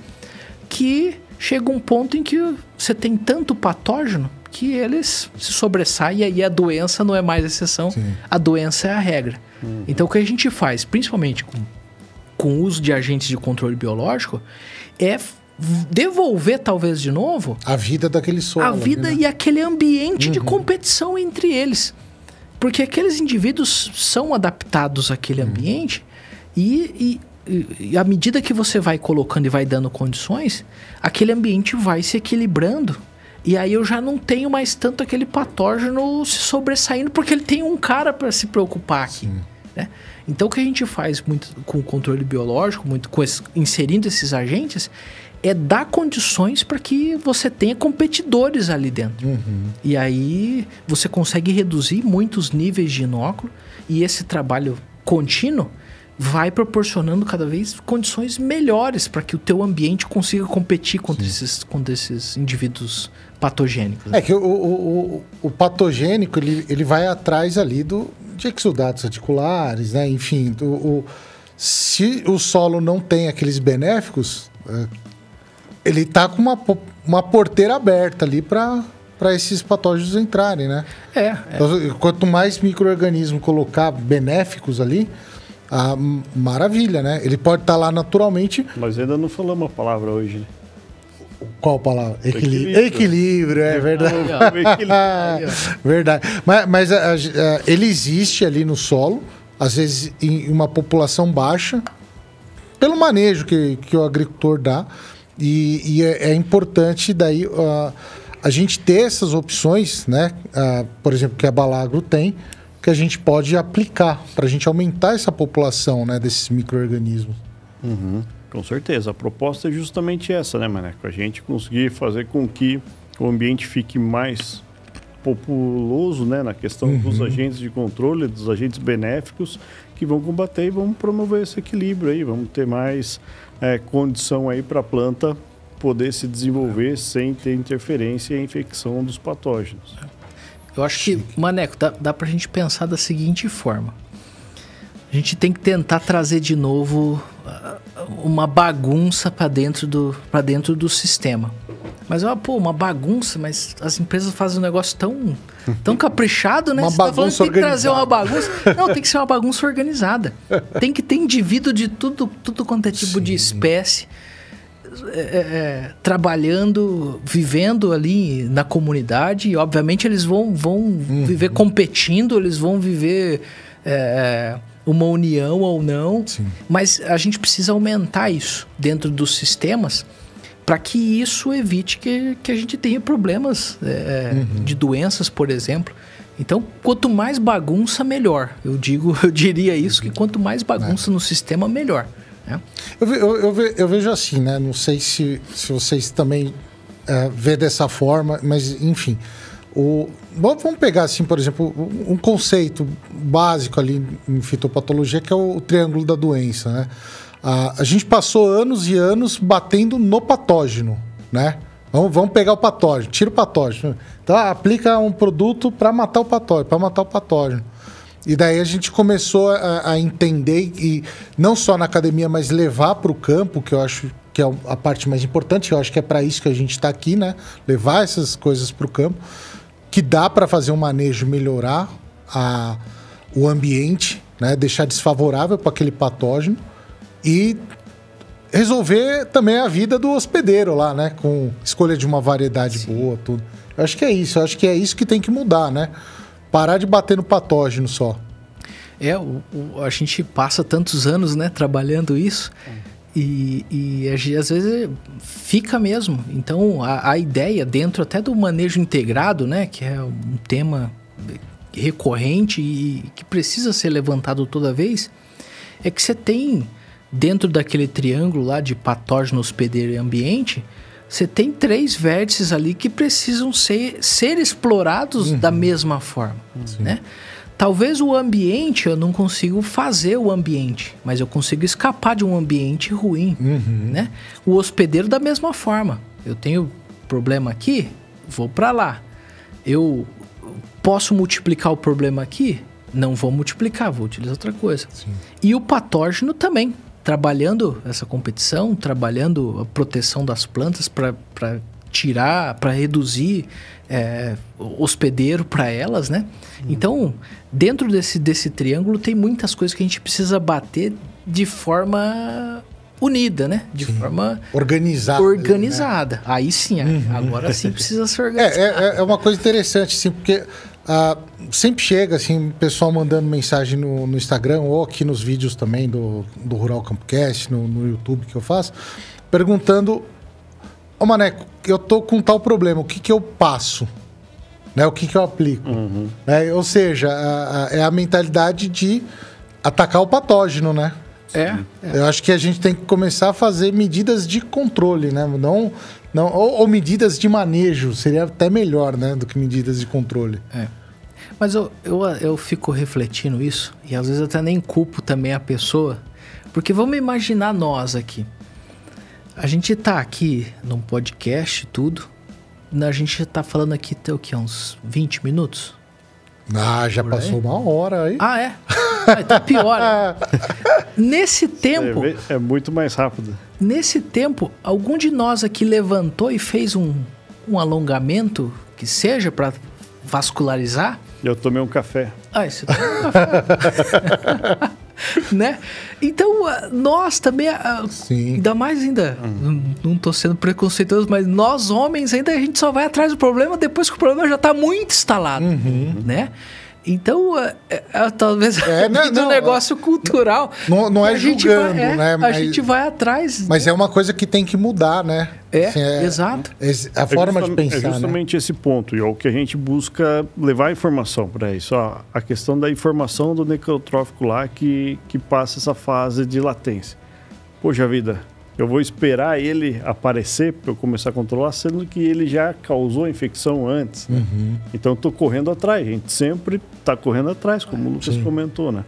C: que chega um ponto em que você tem tanto patógeno que eles se sobressaem e a doença não é mais exceção, a doença é a regra. Então o que a gente faz, principalmente com, com o uso de agentes de controle biológico, é devolver talvez de novo
A: A vida daquele solo.
C: a vida
A: né?
C: e aquele ambiente de competição entre eles. Porque aqueles indivíduos são adaptados àquele ambiente e, e, e à medida que você vai colocando e vai dando condições, aquele ambiente vai se equilibrando. E aí eu já não tenho mais tanto aquele patógeno se sobressaindo, porque ele tem um cara para se preocupar aqui. Né? Então, o que a gente faz muito com o controle biológico, muito com esse, inserindo esses agentes, é dar condições para que você tenha competidores ali dentro.
A: Uhum.
C: E aí você consegue reduzir muitos níveis de inóculo e esse trabalho contínuo vai proporcionando cada vez condições melhores para que o teu ambiente consiga competir contra esses, contra esses indivíduos patogênicos.
A: É que o, o, o, o patogênico ele, ele vai atrás ali do, de exudados articulares, né? Enfim, do, o, se o solo não tem aqueles benéficos, é, ele tá com uma, uma porteira aberta ali para para esses patógenos entrarem, né?
C: É, é.
A: Então, quanto mais micro-organismo colocar benéficos ali, a m- maravilha, né? Ele pode estar lá naturalmente.
B: Mas ainda não falamos a palavra hoje, né?
A: Qual palavra? Equilíbrio.
B: Equilíbrio.
A: É verdade. Verdade. Mas, mas a- a- a- ele existe ali no solo, às vezes em uma população baixa, pelo manejo que, que o agricultor dá. E, e é, é importante daí ah, a gente ter essas opções, né? Ah, por exemplo, que a Balagro tem, que a gente pode aplicar para a gente aumentar essa população né, desses micro-organismos.
B: Uhum, com certeza. A proposta é justamente essa, né, Maneco? A gente conseguir fazer com que o ambiente fique mais populoso, né, na questão dos agentes de controle, dos agentes benéficos que vão combater e vão promover esse equilíbrio aí, vamos ter mais eh, condição aí para a planta poder se desenvolver sem ter interferência e infecção dos patógenos.
C: Eu acho que, Maneco, dá, dá pra gente pensar da seguinte forma. A gente tem que tentar trazer de novo ah, uma bagunça para dentro, do, dentro do sistema. Mas, ó, pô, uma bagunça, mas as empresas fazem um negócio tão, tão caprichado, né?
A: Uma
C: Você tá falando que
A: bagunça
C: tem que trazer uma bagunça. Não, tem que ser uma bagunça organizada. Tem que ter indivíduo de tudo, tudo quanto é tipo de espécie é, é, trabalhando, vivendo ali na comunidade, e obviamente eles vão, vão viver competindo, eles vão viver é, uma união ou não,
A: Sim.
C: mas a gente precisa aumentar isso dentro dos sistemas para que isso evite que, que a gente tenha problemas é, de doenças, por exemplo. Então, quanto mais bagunça, melhor. Eu digo, eu diria isso, que quanto mais bagunça no sistema, melhor. né?
A: Eu, eu, eu vejo assim, né? Não sei se, se vocês também é, vê dessa forma, mas enfim. O, vamos pegar, assim, por exemplo, um conceito básico ali em fitopatologia, que é o, triângulo da doença, né? A, a gente passou anos e anos batendo no patógeno, né? Vamos, vamos pegar o patógeno, tira o patógeno. Então, aplica um produto para matar o patógeno, para matar o patógeno. E daí a gente começou a, a entender e não só na academia, mas levar para o campo, que eu acho que é a parte mais importante. Eu acho que é para isso que a gente está aqui, né? Levar essas coisas para o campo, que dá para fazer um manejo, melhorar a, o ambiente, né? Deixar desfavorável para aquele patógeno e resolver também a vida do hospedeiro lá, né? Com escolha de uma variedade boa, tudo. Eu acho que é isso. Eu acho que é isso que tem que mudar, né? Parar de bater no patógeno só.
C: É, o, o- a gente passa tantos anos, né, trabalhando isso e, e às vezes fica mesmo. Então, a, a ideia dentro até do manejo integrado, né, que é um tema recorrente e que precisa ser levantado toda vez, é que você tem dentro daquele triângulo lá de patógeno, hospedeiro e ambiente, você tem três vértices ali que precisam ser, ser explorados da mesma forma, né? Talvez o ambiente eu não consigo fazer o ambiente, mas eu consigo escapar de um ambiente ruim, né? O hospedeiro da mesma forma. Eu tenho problema aqui, vou para lá. Eu posso multiplicar o problema aqui? Não vou multiplicar, vou utilizar outra coisa. E o patógeno também, trabalhando essa competição, trabalhando a proteção das plantas para tirar, para reduzir é, hospedeiro para elas, né? Então, dentro desse, desse triângulo tem muitas coisas que a gente precisa bater de forma unida, né? De forma
A: Organizar.
C: organizada. Aí sim, agora sim precisa se
A: É,
C: organizar.
A: é, é uma coisa interessante, assim, porque ah, sempre chega, assim, pessoal mandando mensagem no, no Instagram ou aqui nos vídeos também do, do Rural Campcast, no, no YouTube que eu faço, perguntando: Ô Maneco, eu tô com tal problema, o que que eu passo? Né, o que que eu aplico? Né, ou seja, a- a- é a mentalidade de atacar o patógeno, né?
C: É,
A: Eu acho que a gente tem que começar a fazer medidas de controle, né? Não, não, ou, ou medidas de manejo, seria até melhor, né? Do que medidas de controle.
C: é. Mas eu, eu, eu fico refletindo isso e às vezes até nem culpo também a pessoa. Porque vamos imaginar nós aqui. A gente tá aqui num podcast tudo. A gente tá falando aqui até o quê? Uns 20 minutos?
A: Ah, já
C: Por
A: passou
C: aí?
A: uma hora aí.
C: Ah, é? Ah, então pior. Nesse tempo,
B: É, é muito mais rápido.
C: nesse tempo, algum de nós aqui levantou e fez um, um alongamento que seja para vascularizar?
B: Eu tomei um café.
C: Ah, isso tá um café. né? Então, ah, nós também, ah,
A: Sim.
C: ainda mais ainda, não- não tô sendo preconceituoso, mas nós homens ainda a gente só vai atrás do problema depois que o problema já tá muito instalado, né? Então, ah, é, é, talvez
A: É, não,
C: do
A: não,
C: negócio cultural.
A: Não- não é
C: a gente
A: julgando,
C: vai, é,
A: né,
C: A
A: mas-
C: gente vai atrás.
A: Mas é uma coisa que tem que mudar, né?
C: É,
A: Assim,
C: exato.
A: esse- A forma
B: é
A: de pensar,
B: É
A: né?
B: justamente esse ponto, e é o que a gente busca levar informação para isso. Ó, a questão da informação do necrotrófico lá que, que passa essa fase de latência. Poxa vida, eu vou esperar ele aparecer para eu começar a controlar, sendo que ele já causou a infecção antes. né? Então eu estou correndo atrás, a gente sempre está correndo atrás, como o Lucas comentou, né?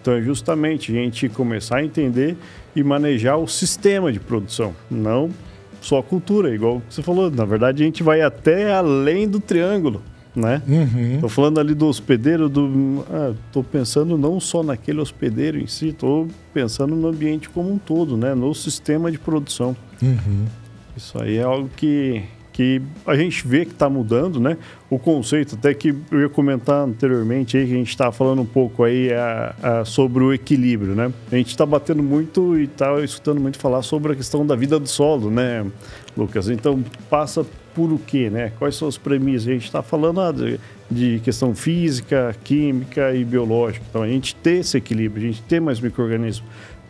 B: Então é justamente a gente começar a entender e manejar o sistema de produção, não só a cultura, igual você falou. Na verdade, a gente vai até além do triângulo, né?
A: Uhum.
B: Tô falando ali do hospedeiro, do, ah, tô pensando não só naquele hospedeiro em si, tô pensando no ambiente como um todo, né? No sistema de produção.
A: Uhum.
B: Isso aí é algo que, que a gente vê que está mudando, né? O conceito, até que eu ia comentar anteriormente aí, que a gente estava falando um pouco aí a- a- sobre o equilíbrio, né? A gente está batendo muito e está escutando muito falar sobre a questão da vida do solo, né, Lucas? Então, passa por o quê, né? Quais são as premissas? A gente está falando ah, de, de questão física, química e biológica. Então, a gente ter esse equilíbrio, a gente ter mais micro-organismos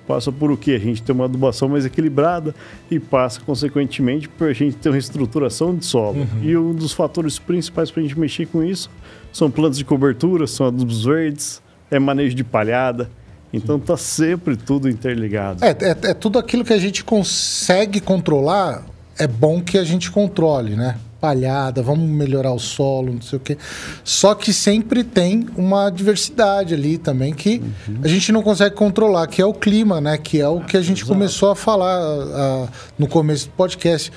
B: passa por o quê? A gente ter uma adubação mais equilibrada e passa, consequentemente, por a gente ter uma estruturação de solo. E um dos fatores principais para a gente mexer com isso são plantas de cobertura, são adubos verdes, é manejo de palhada. Então tá sempre tudo interligado.
A: É, é, é tudo aquilo que a gente consegue controlar, é bom que a gente controle, né? Palhada, vamos melhorar o solo, não sei o quê. Só que sempre tem uma diversidade ali também que a gente não consegue controlar, que é o clima, né? Que é o que a gente começou a falar no começo do podcast.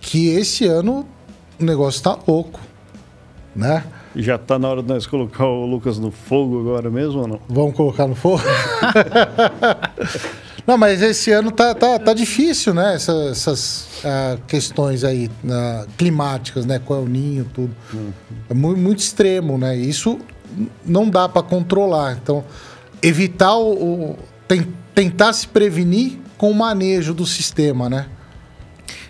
A: Que esse ano o negócio tá louco, né?
B: E já tá na hora de nós colocar o Lucas no fogo agora mesmo ou não?
A: Vamos colocar no fogo? Não, mas esse ano tá, tá, tá difícil, né? Essa- essas ah, questões aí ah, climáticas, né? Com o ninho, tudo. É muito, muito extremo, né? Isso não dá para controlar. Então, evitar o. o- ten- tentar se prevenir com o manejo do sistema, né?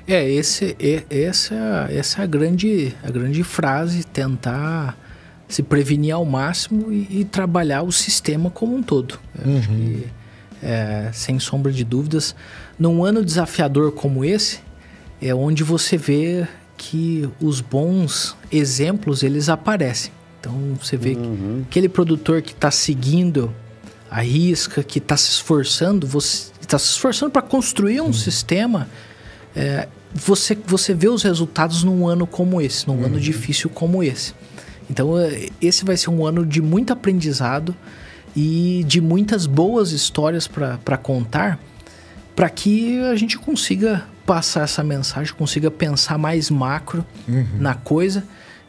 C: É, esse, e- essa, essa é a grande, a grande frase, tentar se prevenir ao máximo e, e trabalhar o sistema como um todo. Eu acho que, é, sem sombra de dúvidas, num ano desafiador como esse, é onde você vê que os bons exemplos, eles aparecem. Então, você vê que aquele produtor que está seguindo a risca, que está se esforçando, você está se esforçando para construir um sistema é, você, você vê os resultados num ano como esse, num ano difícil como esse. Então, é, esse vai ser um ano de muito aprendizado e de muitas boas histórias para contar, para que a gente consiga passar essa mensagem, consiga pensar mais macro na coisa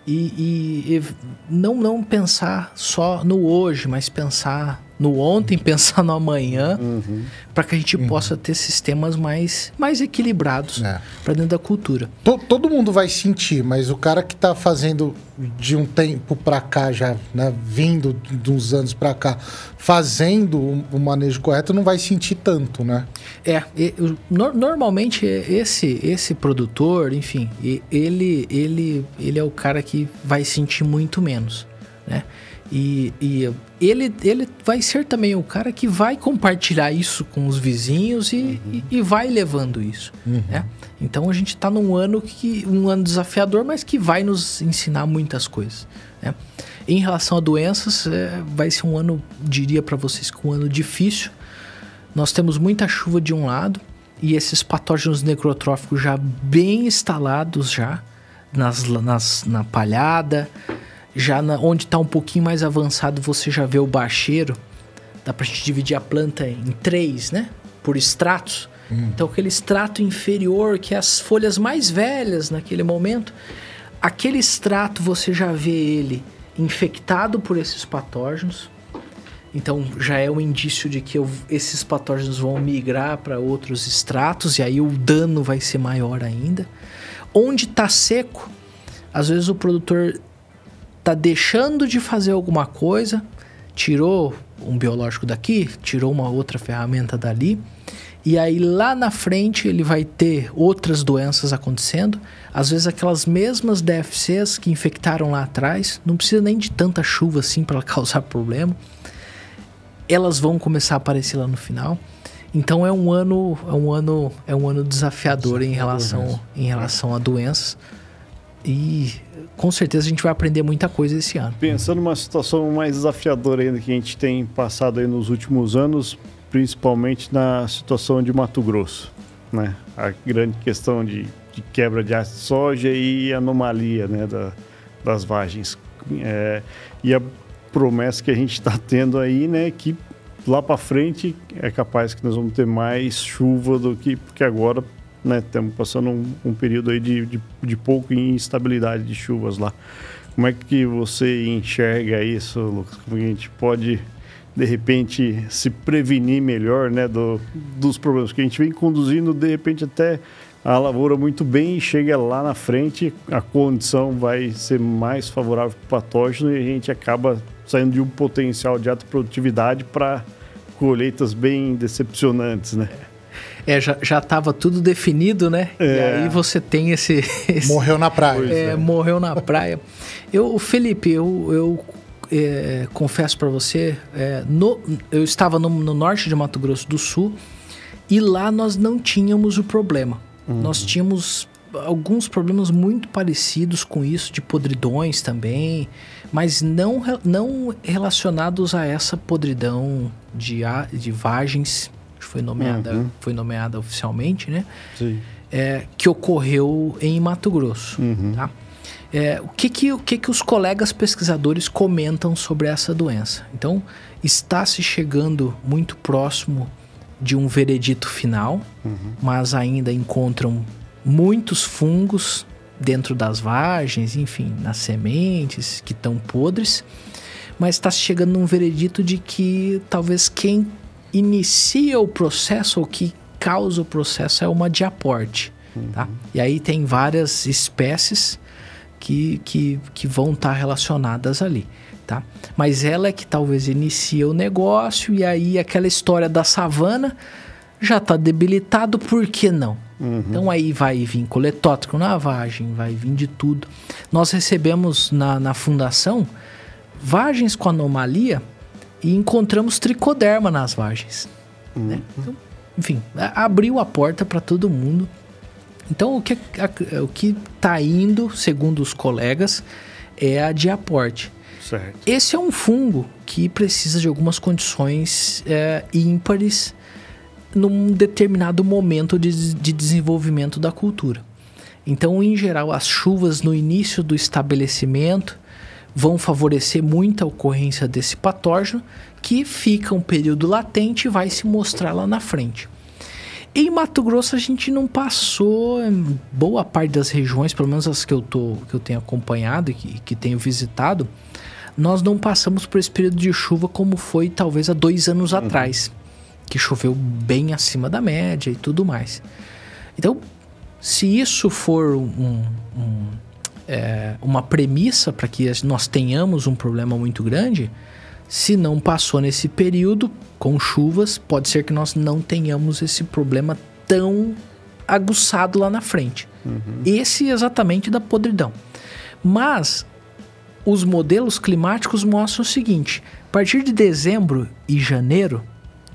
C: e, e- e não, não pensar só no hoje, mas pensar no ontem, pensar no amanhã, para que a gente possa ter sistemas mais, mais equilibrados
A: É.
C: para dentro da cultura.
A: To- todo mundo vai sentir, mas o cara que tá fazendo de um tempo pra cá já, né, vindo de uns anos pra cá, fazendo o, o manejo correto, não vai sentir tanto, né?
C: É, e- o- no- normalmente esse esse produtor, enfim, ele ele ele é o cara que vai sentir muito menos, né? E, e ele, ele vai ser também o cara que vai compartilhar isso com os vizinhos e, uhum. e, e, vai levando isso. Uhum. Né? Então a gente está num ano que um ano desafiador, mas que vai nos ensinar muitas coisas. Né? Em relação a doenças, é, vai ser um ano, diria para vocês, que um ano difícil. Nós temos muita chuva de um lado e esses patógenos necrotróficos já bem instalados já nas, nas na palhada, já na, onde está um pouquinho mais avançado, você já vê o bacheiro. Dá para a gente dividir a planta em três, né? Por estratos. Hum. Então, aquele extrato inferior, que é as folhas mais velhas naquele momento, aquele extrato você já vê ele infectado por esses patógenos. Então, já é um indício de que eu, esses patógenos vão migrar para outros extratos e aí o dano vai ser maior ainda. Onde está seco, às vezes o produtor tá deixando de fazer alguma coisa, tirou um biológico daqui, tirou uma outra ferramenta dali, e aí lá na frente ele vai ter outras doenças acontecendo, às vezes aquelas mesmas DFCs que infectaram lá atrás, não precisa nem de tanta chuva assim para causar problema. Elas vão começar a aparecer lá no final. Então é um ano, é um ano, é um ano desafiador, desafiador em relação, em relação a doenças. E com certeza a gente vai aprender muita coisa esse ano.
B: Pensando numa situação mais desafiadora ainda que a gente tem passado aí nos últimos anos, principalmente na situação de Mato Grosso, né? A grande questão de, de quebra de ácido de soja e anomalia, né, da, das vagens. É, e a promessa que a gente está tendo aí, né, que lá para frente é capaz que nós vamos ter mais chuva do que porque agora né? Estamos passando um, um, período aí de, de, de instabilidade de chuvas lá. Como é que você enxerga isso, Lucas? Como a gente pode, de repente, se prevenir melhor né, do, dos problemas? que a gente vem conduzindo, de repente, até a lavoura muito bem e chega lá na frente, a condição vai ser mais favorável para o patógeno e a gente acaba saindo de um potencial de alta produtividade para colheitas bem decepcionantes, né?
C: É, já, já tava tudo definido, né? É. E aí você tem esse. esse
A: morreu na praia.
C: É, é, morreu na praia. Eu, Felipe, eu, eu é, confesso para você, é, no, eu estava no, no, norte de Mato Grosso do Sul e lá nós não tínhamos o problema. Uhum. Nós tínhamos alguns problemas muito parecidos com isso, de podridões também, mas não, não relacionados a essa podridão de, de vagens foi nomeada, uhum. foi nomeada oficialmente, né? Sim. É, que ocorreu em Mato Grosso, uhum. tá? É, o que que, o que que os colegas pesquisadores comentam sobre essa doença? Então, está se chegando muito próximo de um veredito final, uhum. mas ainda encontram muitos fungos dentro das vagens, enfim, nas sementes que estão podres, mas está chegando num veredito de que talvez quem inicia o processo ou que causa o processo é uma de aporte. Uhum. Tá? E aí tem várias espécies que, que, que vão estar tá relacionadas ali. Tá? Mas ela é que talvez inicia o negócio e aí aquela história da savana já está debilitado, por que não? Uhum. Então aí vai vir coletótrico na vagem, vai vir de tudo. Nós recebemos na, na fundação vagens com anomalia e encontramos tricoderma nas vagens. Uhum. Né? Então, enfim, abriu a porta para todo mundo. Então, o que a, o que está indo, segundo os colegas, é a de aporte. Certo. Esse é um fungo que precisa de algumas condições é, ímpares num determinado momento de, de desenvolvimento da cultura. Então, em geral, as chuvas no início do estabelecimento vão favorecer muito a ocorrência desse patógeno, que fica um período latente e vai se mostrar lá na frente. Em Mato Grosso a gente não passou em boa parte das regiões, pelo menos as que eu, tô, que eu tenho acompanhado e que, que tenho visitado, nós não passamos por esse período de chuva como foi talvez há dois anos uhum. atrás, que choveu bem acima da média e tudo mais. Então, se isso for um, um é, uma premissa para que nós tenhamos um problema muito grande, se não passou nesse período com chuvas, pode ser que nós não tenhamos esse problema tão aguçado lá na frente. Uhum. Esse exatamente da podridão. Mas os modelos climáticos mostram o seguinte: a partir de dezembro e janeiro,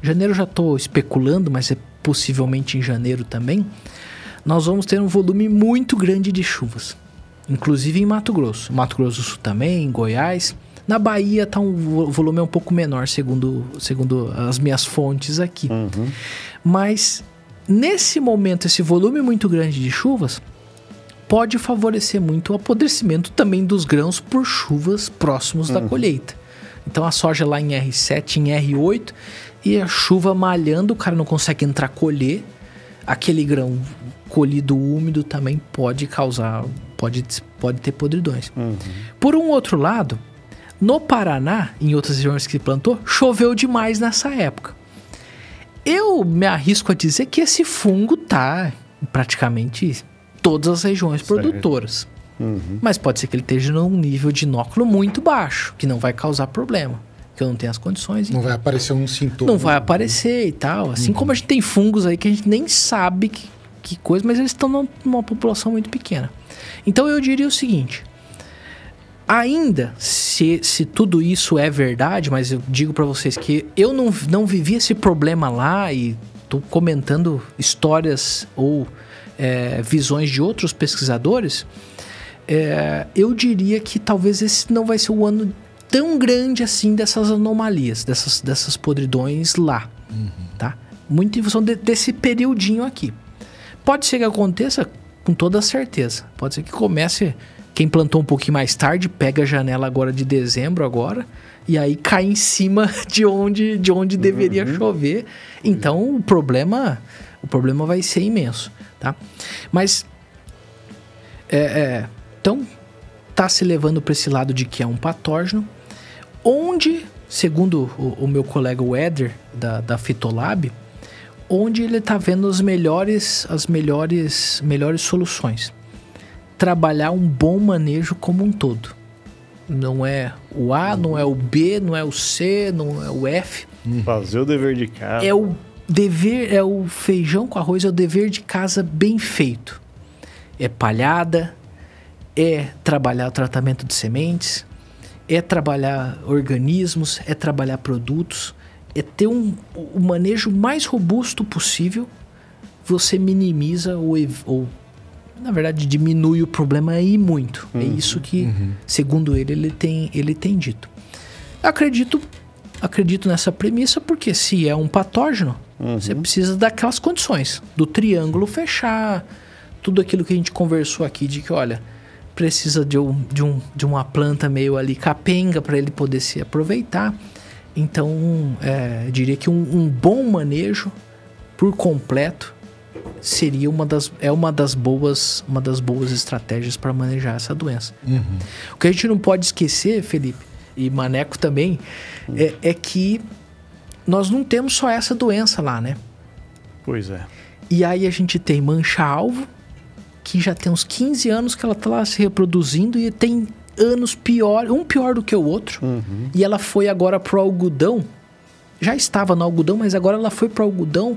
C: janeiro já estou especulando, mas é possivelmente em janeiro também, nós vamos ter um volume muito grande de chuvas, inclusive em Mato Grosso, Mato Grosso do Sul também, em Goiás. Na Bahia tá um volume um pouco menor, segundo, segundo as minhas fontes aqui.
B: Uhum.
C: Mas nesse momento, esse volume muito grande de chuvas pode favorecer muito o apodrecimento também dos grãos por chuvas próximos da colheita. Então a soja lá em R7, em R8, e a chuva malhando, o cara não consegue entrar colher. Aquele grão colhido úmido também pode causar, pode, pode ter podridões. Por um outro lado, no Paraná, em outras regiões que plantou, choveu demais nessa época. Eu me arrisco a dizer que esse fungo tá em praticamente todas as regiões
B: Certo.
C: produtoras. Mas pode ser que ele esteja num nível de inóculo muito baixo, que não vai causar problema. Que eu não tenho as condições.
A: Não vai aparecer um sintoma.
C: Não vai aparecer e tal. Assim como a gente tem fungos aí que a gente nem sabe que, que coisa, mas eles estão num- numa população muito pequena. Então eu diria o seguinte: ainda se, se tudo isso é verdade, mas eu digo pra vocês que eu não, não vivi esse problema lá e tô comentando histórias ou é, visões de outros pesquisadores. é, eu diria que talvez esse não vai ser o ano tão grande assim dessas anomalias, dessas, dessas podridões lá, tá? Muito em função de- desse periodinho aqui. Pode ser que aconteça com toda certeza. Pode ser que comece quem plantou um pouquinho mais tarde, pega a janela agora de dezembro agora e aí cai em cima de onde de onde deveria chover. Então o problema o problema vai ser imenso, tá? Mas é, é, então tá se levando para esse lado de que é um patógeno, onde, segundo o, o meu colega Weder da, da Fitolab, onde ele tá vendo as melhores as melhores melhores soluções. Trabalhar um bom manejo como um todo. Não é o A, não é o B, não é o C, não é o F.
B: Fazer o dever de casa.
C: É o dever, é o feijão com arroz, é o dever de casa bem feito. É palhada, é trabalhar o tratamento de sementes, é trabalhar organismos, é trabalhar produtos, é ter um, o manejo mais robusto possível. Você minimiza ou, ou na verdade diminui o problema aí muito. É isso que, segundo ele, ele tem, ele tem dito. Acredito, acredito nessa premissa porque se é um patógeno, você precisa daquelas condições, do triângulo fechar, tudo aquilo que a gente conversou aqui de que, olha, precisa de, um, de, um, de uma planta meio ali capenga para ele poder se aproveitar. Então, é, diria que um, um bom manejo por completo seria uma das é uma das boas uma das boas estratégias para manejar essa doença. O que a gente não pode esquecer, Felipe e Maneco também, é, é que nós não temos só essa doença lá, né?
B: Pois é.
C: E aí a gente tem mancha-alvo, que já tem uns 15 anos que ela tá lá se reproduzindo e tem anos pior, um pior do que o outro. E ela foi agora pro algodão. Já estava no algodão, mas agora ela foi pro algodão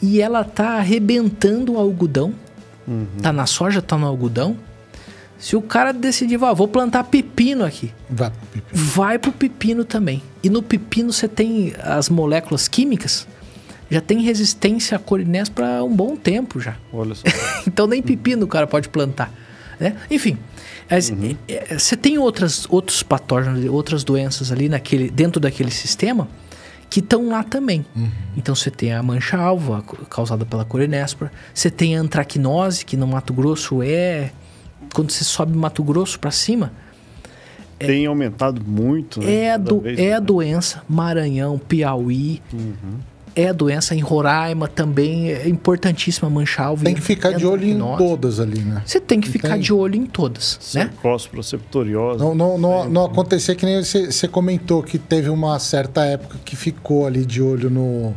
C: e ela tá arrebentando o algodão. Tá na soja, tá no algodão. Se o cara decidir, "Vá, vou plantar pepino aqui,
A: Vai pro pipi.
C: vai pro pepino também. E no pepino você tem as moléculas químicas, já tem resistência a corinés para um bom tempo já.
B: Olha só.
C: Então nem pepino o cara pode plantar. Né? Enfim, as- é, é, você tem outras, outros patógenos, outras doenças ali naquele, dentro daquele sistema que estão lá também. Então você tem a mancha-alvo, a co- causada pela corinéspora. Você tem a antracnose, que no Mato Grosso é... Quando você sobe Mato Grosso para cima,
B: Tem aumentado muito, né?
C: é a, do,
B: vez
C: é a
B: mais.
C: doença. Maranhão, Piauí. É a doença em Roraima também. É importantíssima mancha-alvo.
A: Tem que ficar de olho em todas ali, né?
C: Você tem que ficar de olho em todas, né?
B: Septoriosa.
A: Não, não, não, não acontecer que nem você você comentou que teve uma certa época que ficou ali de olho no,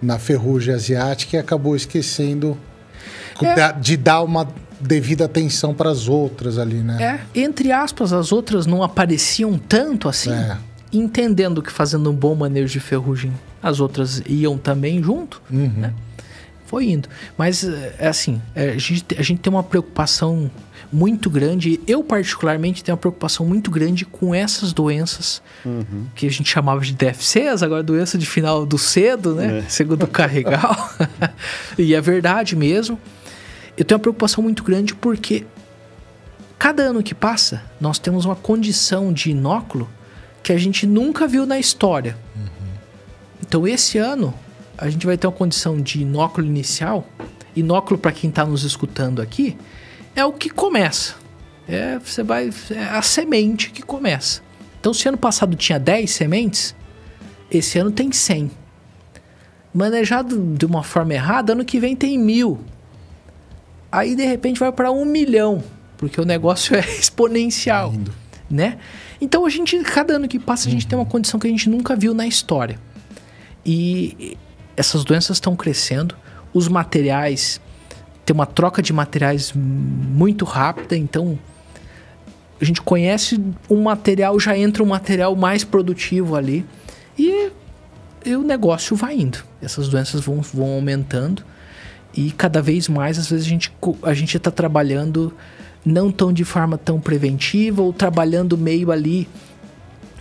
A: na ferrugem asiática e acabou esquecendo
C: É.
A: de dar uma devida atenção para as outras ali, né?
C: É, entre aspas, as outras não apareciam tanto assim.
A: É.
C: Entendendo que fazendo um bom manejo de ferrugem, as outras iam também junto,
A: Uhum.
C: né? foi indo. Mas, é assim, é, a gente, a gente tem uma preocupação muito grande. Eu, particularmente, tenho uma preocupação muito grande com essas doenças uhum. que a gente chamava de DFCs, agora doença de final do cedo, né? É. Segundo o Carregal. e é verdade mesmo. Eu tenho uma preocupação muito grande porque cada ano que passa, nós temos uma condição de inóculo que a gente nunca viu na história. Uhum. Então, esse ano, a gente vai ter uma condição de inóculo inicial. Inóculo, para quem está nos escutando aqui, é o que começa. É, você vai, é a semente que começa. Então, se ano passado tinha 10 sementes, esse ano tem 100. Manejado de uma forma errada, ano que vem tem mil. Aí, de repente, vai para um milhão, porque o negócio é exponencial, né? Então, a gente, cada ano que passa, a gente uhum. tem uma condição que a gente nunca viu na história. E essas doenças estão crescendo, os materiais, tem uma troca de materiais muito rápida, então a gente conhece um material, já entra um material mais produtivo ali e, e o negócio vai indo. Essas doenças vão, vão aumentando e cada vez mais, às vezes, a gente a gente está trabalhando não tão de forma tão preventiva ou trabalhando meio ali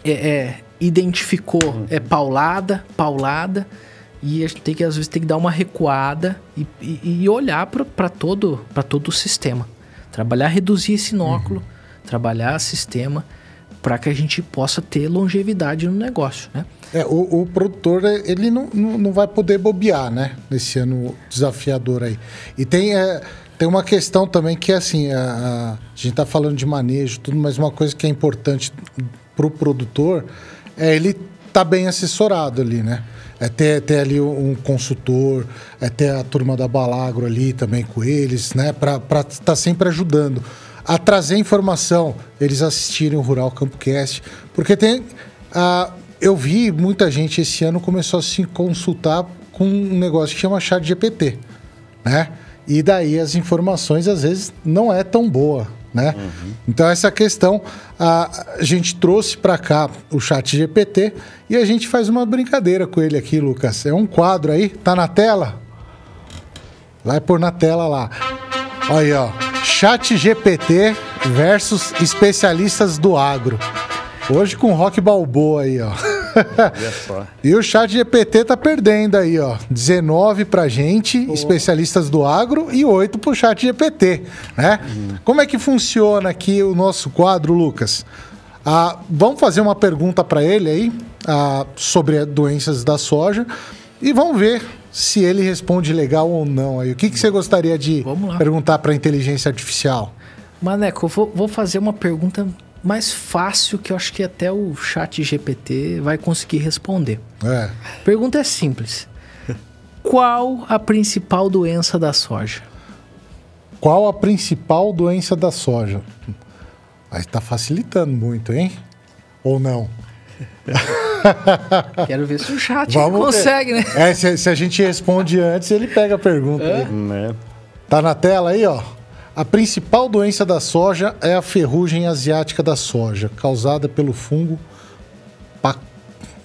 C: é, é identificou uhum. é paulada, paulada e a gente tem que, às vezes, tem que dar uma recuada e, e, e olhar para todo, todo o sistema. Trabalhar, reduzir esse inóculo, uhum. trabalhar sistema para que a gente possa ter longevidade no negócio, né?
A: É, o, o produtor, ele não, não, não, vai poder bobear, né? Nesse ano desafiador aí. E tem, é, tem uma questão também que é assim, a, a, a gente está falando de manejo tudo, mas uma coisa que é importante para o produtor é ele tá bem assessorado ali, né? é ter, ter ali um consultor, é ter a turma da Balagro ali também com eles, né? Para estar tá sempre ajudando a trazer informação, eles assistirem o Rural Campocast, porque tem. Uh, eu vi muita gente esse ano começou a se consultar com um negócio que chama chat GPT, né? E daí as informações às vezes não é tão boa, né? Uhum. Então essa questão a, a gente trouxe para cá o Chat GPT e a gente faz uma brincadeira com ele aqui, Lucas. É um quadro aí, tá na tela? Vai pôr na tela lá. Aí, ó. Chat GPT versus especialistas do agro. Hoje com Rock Balboa aí, ó. e o chat GPT tá perdendo aí, ó. 19 pra gente, oh. especialistas do agro, e 8 pro chat GPT, né? Uhum. Como é que funciona aqui o nosso quadro, Lucas? Ah, vamos fazer uma pergunta para ele aí ah, sobre doenças da soja e vamos ver se ele responde legal ou não. Aí. O que, que você gostaria de perguntar para a inteligência artificial?
C: Maneco, eu vou, vou fazer uma pergunta mais fácil que eu acho que até o chat GPT vai conseguir responder. É. Pergunta é simples. Qual a principal doença da soja?
A: Qual a principal doença da soja? Mas tá facilitando muito, hein? Ou não?
C: Quero ver se o chat Vamos consegue, ver.
A: né? É, se, se, a gente responde antes, ele pega a pergunta. É. Né? Tá na tela aí, ó. A principal doença da soja é a ferrugem asiática da soja, causada pelo fungo.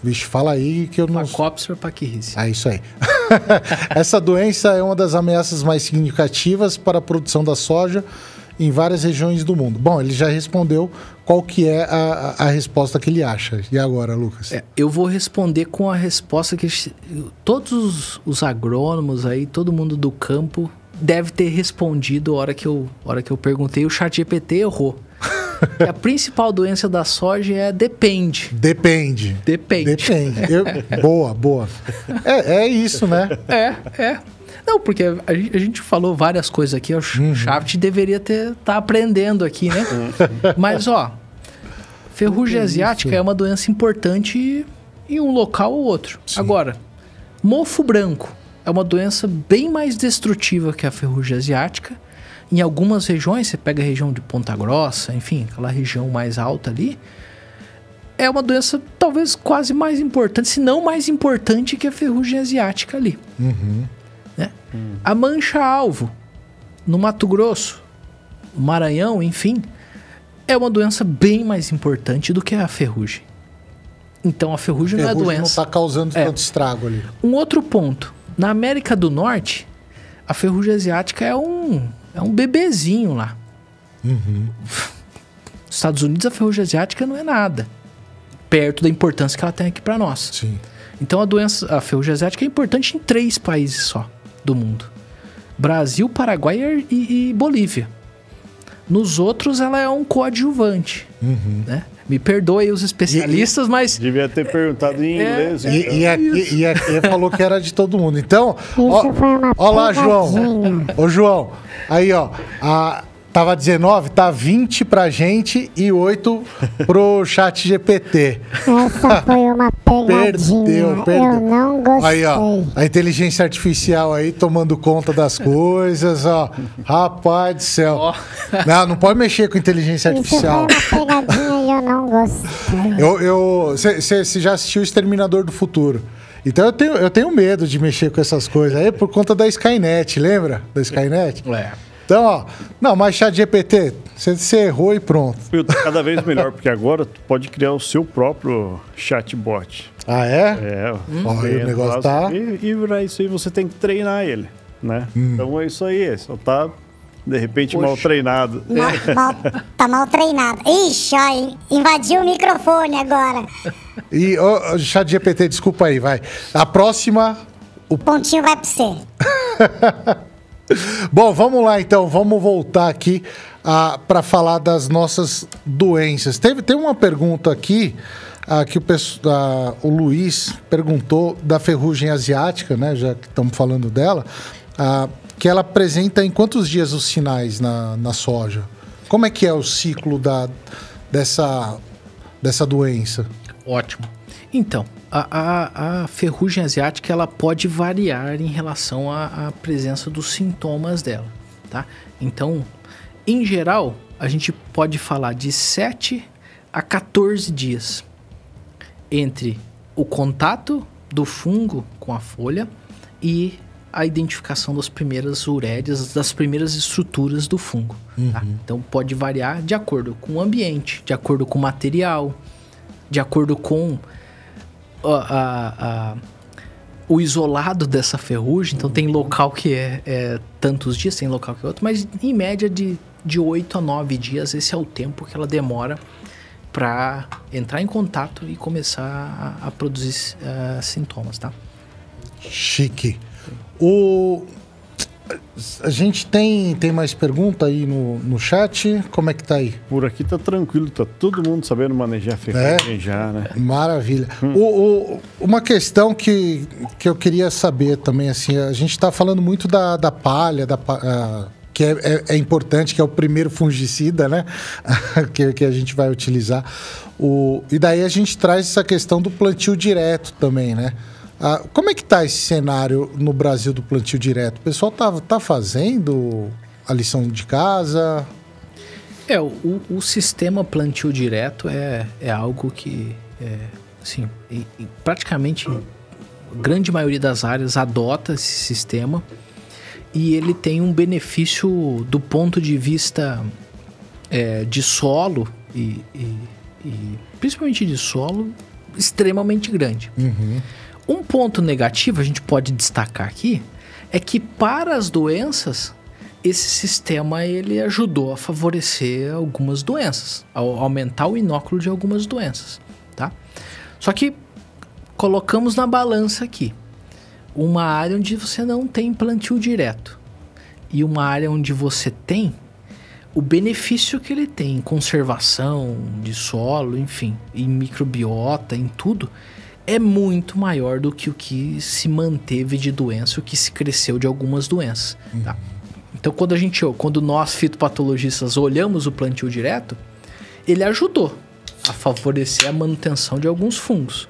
A: Vixe, fala aí que eu não...
C: Pacopsor pachyrhizae.
A: É isso aí. Essa doença é uma das ameaças mais significativas para a produção da soja em várias regiões do mundo. Bom, ele já respondeu qual que é a, a resposta que ele acha. E agora, Lucas? É,
C: eu vou responder com a resposta que todos os, os agrônomos aí, todo mundo do campo deve ter respondido a hora que eu, hora que eu perguntei. O chat GPT errou. a principal doença da soja é depende.
A: Depende.
C: Depende.
A: Depende. Eu, boa, boa. É, é isso, né?
C: É, é. Não, porque a gente, falou várias coisas aqui. O uhum. Shaft deveria estar tá aprendendo aqui, né? Mas, ó, ferrugem asiática é uma doença importante em um local ou outro. Sim. Agora, mofo branco é uma doença bem mais destrutiva que a ferrugem asiática. Em algumas regiões, você pega a região de Ponta Grossa, enfim, aquela região mais alta ali, é uma doença talvez quase mais importante, se não mais importante que a ferrugem asiática ali. Uhum. Né? Hum. A mancha-alvo, no Mato Grosso, Maranhão, enfim, é uma doença bem mais importante do que a ferrugem. Então a ferrugem, a ferrugem não é doença.
A: não está causando é. tanto estrago ali.
C: Um outro ponto. Na América do Norte, a ferrugem asiática é um, é um bebezinho lá. Nos Estados Unidos, a ferrugem asiática não é nada. Perto da importância que ela tem aqui para nós.
A: Sim.
C: Então a doença, a ferrugem asiática é importante em três países só do mundo: Brasil, Paraguai e, e Bolívia. Nos outros, ela é um coadjuvante. Né? Me perdoem os especialistas, mas
B: Devia ter perguntado em
C: É,
B: inglês.
A: E,
B: então.
A: e aqui, e aqui falou que era de todo mundo. Então, ó,
D: Isso foi uma
A: ó lá, João. Ô, João. Aí, ó. A, tava 19, tá 20 pra gente e 8 pro chat GPT.
D: Essa foi uma pegadinha.
A: Perdeu, perdeu.
D: Eu não gostei.
A: Aí, ó. A inteligência artificial aí tomando conta das coisas, ó. Rapaz do céu.
C: Ó.
A: Não, não pode mexer com inteligência
D: Isso foi
A: artificial.
D: uma pegadinha e eu não
A: Eu, eu, você já assistiu Exterminador do Futuro? Então eu tenho, eu tenho medo de mexer com essas coisas aí por conta da Skynet, lembra? Da Skynet?
C: é.
A: Então, ó. Não, mas chat GPT, você errou e pronto.
B: Tá cada vez melhor, porque agora tu pode criar o seu próprio chatbot.
A: Ah, é?
B: É,
A: Ó, e o negócio
B: lá,
A: tá-
B: E, e isso aí você tem que treinar ele, né?
A: Hum.
B: Então é isso aí, só tá, de repente, mal treinado.
D: Mal- mal- tá mal treinado. Ixi, ó, in- invadiu o microfone agora.
A: E, ó, ó, chat GPT, desculpa aí, vai. A próxima.
D: O pontinho vai pra você.
A: Bom, vamos lá então, vamos voltar aqui para falar das nossas doenças. Teve, tem uma pergunta aqui ah, que o, ah, o Luiz perguntou da ferrugem asiática, né? Já que estamos falando dela, ah, que ela apresenta em quantos dias os sinais na, na soja? Como é que é o ciclo da, dessa, dessa doença?
C: Ótimo. Então, a, a- a ferrugem asiática ela pode variar em relação à, à presença dos sintomas dela, tá? Então, em geral, a gente pode falar de 7 a 14 dias entre o contato do fungo com a folha e a identificação das primeiras urédias, das primeiras estruturas do fungo. tá? Então pode variar de acordo com o ambiente, de acordo com o material, de acordo com a- a- a- o isolado dessa ferrugem. Então tem local que é, é tantos dias, tem local que é outro, mas em média de, de 8 a 9 dias, esse é o tempo que ela demora para entrar em contato e começar a, produzir eh, sintomas, tá?
A: Chique. O... A gente tem, tem mais pergunta aí no, no chat? Como é que tá aí?
B: Por aqui tá tranquilo, tá todo mundo sabendo manejar ferrugem já, né?
A: Maravilha. O, o- uma questão que, que eu queria saber também, assim, a gente está falando muito da, da palha, da, ah, que é, é- é importante, que é o primeiro fungicida, né? que, que a gente vai utilizar. O, e daí a gente traz essa questão do plantio direto também, né? Ah, como é que tá esse cenário no Brasil do plantio direto? O pessoal tá, tá fazendo a lição de casa?
C: É, o, o sistema plantio direto é, é algo que, é, assim, e- e praticamente a grande maioria das áreas adota esse sistema e ele tem um benefício do ponto de vista é, de solo e, e- e principalmente de solo extremamente grande. Um ponto negativo a gente pode destacar aqui é que para as doenças esse sistema ele ajudou a favorecer algumas doenças, a aumentar o inóculo de algumas doenças, tá? Só que colocamos na balança aqui uma área onde você não tem plantio direto e uma área onde você tem o benefício que ele tem em conservação de solo, enfim, em microbiota, em tudo, é muito maior do que o que se manteve de doença, o que se cresceu de algumas doenças. Tá? Então, quando a gente, quando nós fitopatologistas olhamos o plantio direto, ele ajudou a favorecer a manutenção de alguns fungos.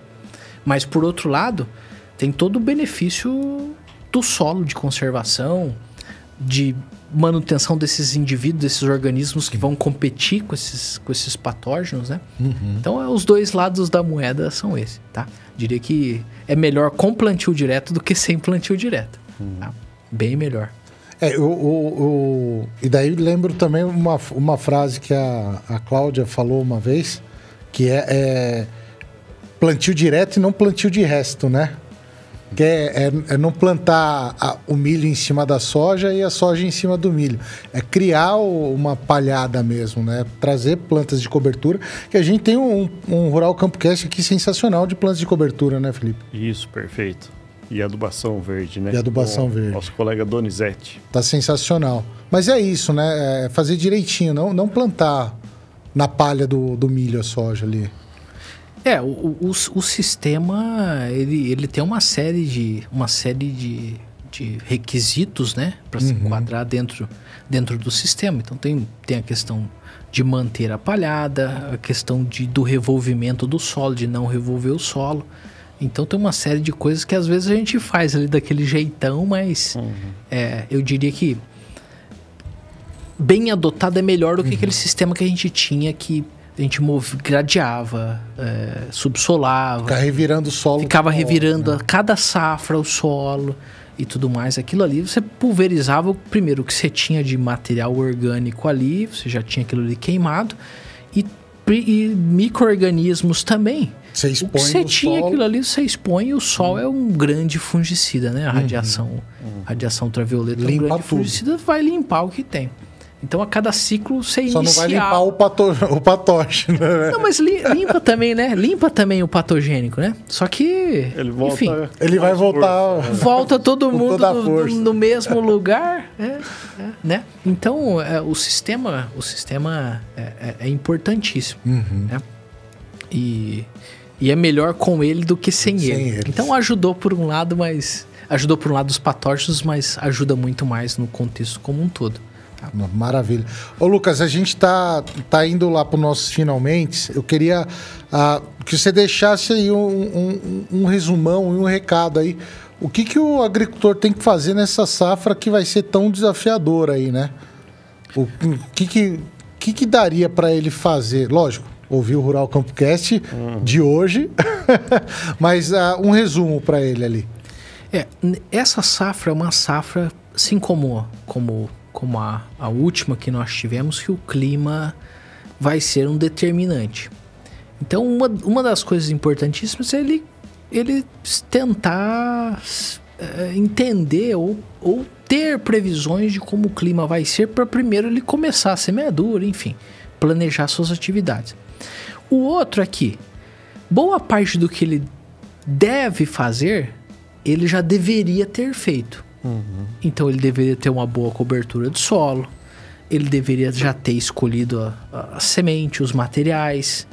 C: Mas por outro lado, tem todo o benefício do solo de conservação, de manutenção desses indivíduos, desses organismos que vão competir com esses, com esses patógenos, né? Então, é, os dois lados da moeda são esses, tá? Diria que é melhor com plantio direto do que sem plantio direto. tá? Bem melhor.
A: É, o, o- o- e daí lembro também uma, uma frase que a, a Cláudia falou uma vez, que é, é plantio direto e não plantio de resto, né? Que é, é- é não plantar a- o milho em cima da soja e a soja em cima do milho. É criar o- uma palhada mesmo, né? Trazer plantas de cobertura. Que a gente tem um, um Rural Campocast aqui sensacional de plantas de cobertura, né, Felipe?
B: Isso, perfeito. E adubação verde, né?
A: E adubação
B: Com
A: verde.
B: Nosso colega Donizete.
A: Tá sensacional. Mas é isso, né? É fazer direitinho, não, não plantar na palha do, do milho a soja ali.
C: É, o, o, o- sistema, ele, ele tem uma série de, uma série de, de requisitos, né? Para se enquadrar dentro, dentro do sistema. Então tem, tem a questão de manter a palhada, a questão de, do revolvimento do solo, de não revolver o solo. Então tem uma série de coisas que às vezes a gente faz ali daquele jeitão, mas é, eu diria que bem adotado é melhor do que aquele sistema que a gente tinha que a gente move, gradeava, é, subsolava,
A: Ficar revirando o solo.
C: ficava revirando a cada safra o solo e tudo mais. Aquilo ali você pulverizava o primeiro o que você tinha de material orgânico ali, você já tinha aquilo ali queimado e, e micro-organismos também.
A: Você
C: O
A: expõe
C: que você tinha
A: solo. Uhum.
C: aquilo ali, você expõe o sol é um grande fungicida, né? A radiação, radiação ultravioleta é um
A: Limpa
C: grande
A: tudo.
C: fungicida, vai limpar o que tem. Então a cada ciclo você
A: Só não
C: inicia...
A: vai limpar o, pato, o patógeno, né?
C: Não, mas li- limpa também, né? Limpa também o patogênico, né? Só que,
B: Ele volta.
C: enfim,
A: Ele vai voltar.
B: força, né?
C: volta todo mundo no, no mesmo lugar, é, é, né? Então, é, o sistema, o sistema é, é- é importantíssimo,
A: Uhum.
C: né? E, e é melhor com ele do que sem,
A: Sem
C: ele.
A: eles.
C: Então, ajudou por um lado, mas... Ajudou por um lado os patógenos, mas ajuda muito mais no contexto como um todo.
A: Maravilha. Ô, Lucas, a gente tá, tá indo lá para nossos finalmente. Eu queria ah, que você deixasse aí um, um- um resumão e um recado aí. O que, que o agricultor tem que fazer nessa safra que vai ser tão desafiadora aí, né? O, que, que, que, que daria para ele fazer? Lógico, ouvir o Rural Campocast de hoje, mas ah, um resumo para ele ali.
C: É, essa safra é uma safra, assim como, como, como a, a última que nós tivemos, que o clima vai ser um determinante. Então, uma, uma das coisas importantíssimas é ele, ele tentar eh, entender ou, ou ter previsões de como o clima vai ser para primeiro ele começar a semeadura, enfim, planejar suas atividades. O outro é que boa parte do que ele deve fazer, ele já deveria ter feito. Então ele deveria ter uma boa cobertura de solo, ele deveria já ter escolhido a- a semente, os materiais,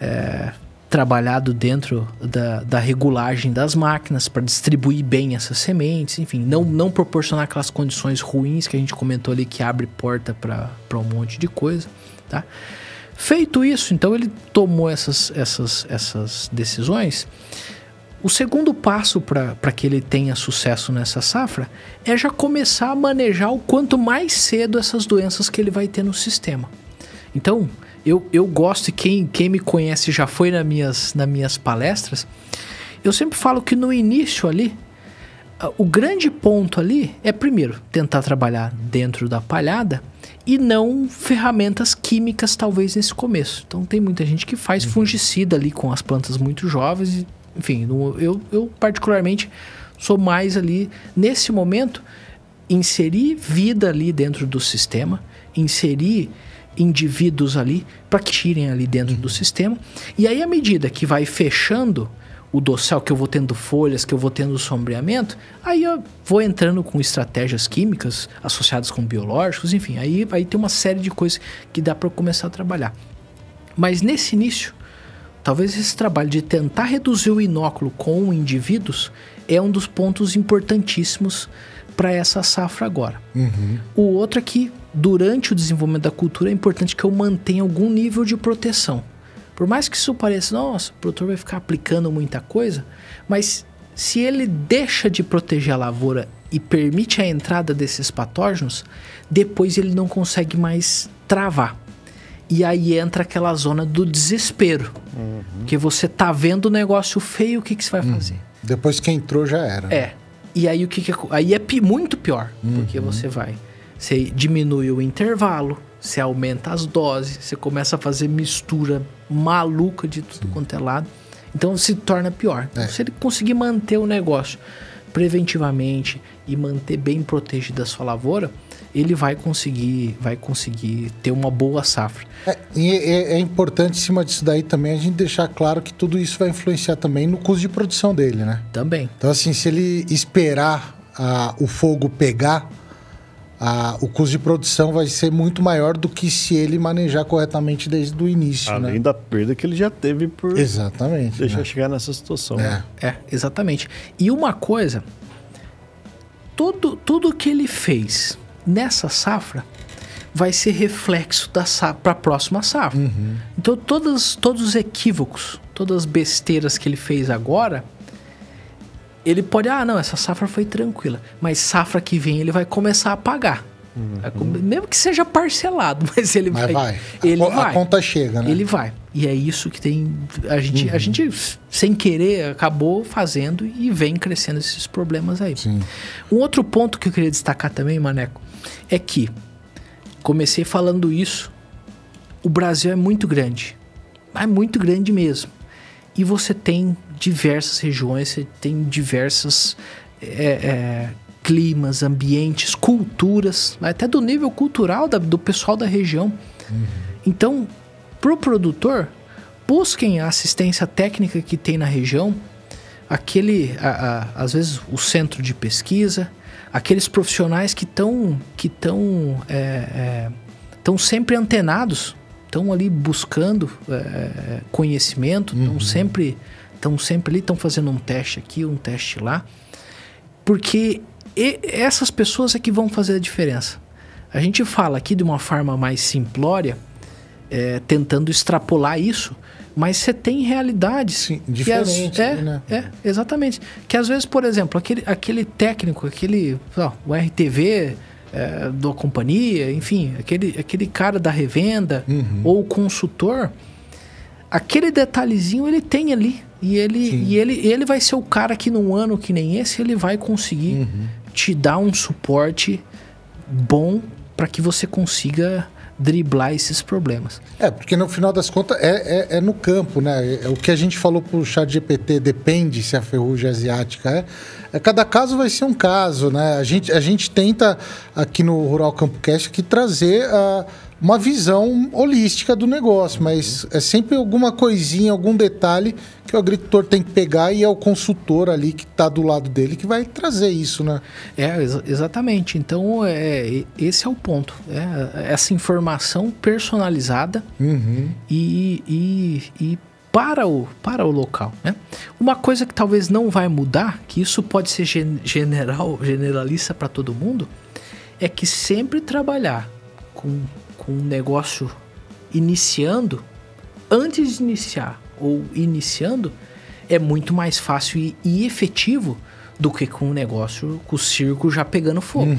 C: é, trabalhado dentro da, da regulagem das máquinas para distribuir bem essas sementes, enfim, não, não proporcionar aquelas condições ruins que a gente comentou ali que abre porta para um monte de coisa, tá? Feito isso, então ele tomou essas, essas, essas decisões. O segundo passo para que ele tenha sucesso nessa safra é já começar a manejar o quanto mais cedo essas doenças que ele vai ter no sistema. Então, eu, eu gosto, e quem, quem me conhece já foi nas minhas, nas minhas palestras, eu sempre falo que no início ali, o grande ponto ali é, primeiro, tentar trabalhar dentro da palhada e não ferramentas químicas, talvez, nesse começo. Então, tem muita gente que faz fungicida ali com as plantas muito jovens. E, enfim, eu, eu, particularmente, sou mais ali, nesse momento, inserir vida ali dentro do sistema, inserir indivíduos ali para que tirem ali dentro do sistema. E aí, à medida que vai fechando o dossel, que eu vou tendo folhas, que eu vou tendo sombreamento, aí eu vou entrando com estratégias químicas associadas com biológicos, enfim, aí vai ter uma série de coisas que dá para começar a trabalhar. Mas nesse início, talvez esse trabalho de tentar reduzir o inóculo com indivíduos é um dos pontos importantíssimos para essa safra agora. O outro é que, durante o desenvolvimento da cultura, é importante que eu mantenha algum nível de proteção. Por mais que isso pareça, nossa, o produtor vai ficar aplicando muita coisa, mas se ele deixa de proteger a lavoura e permite a entrada desses patógenos, depois ele não consegue mais travar. E aí entra aquela zona do desespero. Que você tá vendo o negócio feio, o que, que você vai fazer?
A: Depois que entrou já era. né?
C: É. E aí o que, que aí é pi- muito pior, porque você vai, você diminui o intervalo, você aumenta as doses, você começa a fazer mistura maluca de tudo quanto é lado Então se torna pior. Então,
A: É.
C: Se ele conseguir manter o negócio preventivamente e manter bem protegida a sua lavoura, ele vai conseguir, vai conseguir ter uma boa safra.
A: É, e é, é importante, em cima disso daí também, a gente deixar claro que tudo isso vai influenciar também no custo de produção dele, né?
C: Também.
A: Então, assim, se ele esperar ah, o fogo pegar, ah, o custo de produção vai ser muito maior do que se ele manejar corretamente desde o início,
B: Além
A: né?
B: da perda que ele já teve por
A: Exatamente.
B: deixar
A: né?
B: chegar nessa situação.
A: É.
C: É, exatamente. E uma coisa, tudo, tudo que ele fez nessa safra vai ser reflexo da para a próxima safra. Então todos, todos os equívocos, todas as besteiras que ele fez agora, ele pode, ah, não, essa safra foi tranquila, mas safra que vem ele vai começar a pagar. Vai come- Mesmo que seja parcelado, mas ele
A: Mas
C: vai.
A: vai. A
C: Ele
A: a
C: vai.
A: conta chega, né?
C: Ele vai. E é isso que tem. A gente, a gente, sem querer, acabou fazendo e vem crescendo esses problemas aí.
A: Sim.
C: Um outro ponto que eu queria destacar também, Maneco, é que comecei falando isso. O Brasil é muito grande. É muito grande mesmo. E você tem diversas regiões, você tem diversas é, é, climas, ambientes, culturas, até do nível cultural da- do pessoal da região. Então, pro produtor, busquem a assistência técnica que tem na região, aquele, a- a- às vezes, o centro de pesquisa, aqueles profissionais que estão que estão estão sempre antenados, estão ali buscando é, conhecimento, estão sempre estão sempre ali, estão fazendo um teste aqui, um teste lá, porque essas pessoas é que vão fazer a diferença. A gente fala aqui de uma forma mais simplória, é, tentando extrapolar isso, mas você tem realidades
A: diferentes,
C: é,
A: né?
C: é, exatamente. Que às vezes, por exemplo, aquele, aquele técnico, aquele, ó, o RTV é, da companhia, enfim, aquele, aquele cara da revenda
A: Uhum.
C: ou o consultor, aquele detalhezinho ele tem ali. E ele, e ele, ele vai ser o cara que num ano que nem esse, ele vai conseguir
A: Uhum.
C: te dar um suporte bom para que você consiga driblar esses problemas.
A: É, porque no final das contas é, é, é no campo, né? É, o que a gente falou pro chat GPT depende se a ferrugem asiática é. é. Cada caso vai ser um caso, né? A gente, a gente tenta aqui no Rural Campo Cast aqui trazer ah, uma visão holística do negócio, mas é sempre alguma coisinha, algum detalhe que o agricultor tem que pegar e é o consultor ali que está do lado dele que vai trazer isso, né?
C: É, exa- exatamente. Então, é, esse é o ponto. É, essa informação personalizada
A: Uhum.
C: e, e, e para, o, para o local. Né? Uma coisa que talvez não vai mudar, que isso pode ser gen- general, generalista para todo mundo, é que sempre trabalhar com, com um negócio iniciando, antes de iniciar ou iniciando, é muito mais fácil e, e efetivo do que com um negócio com o circo já pegando fogo.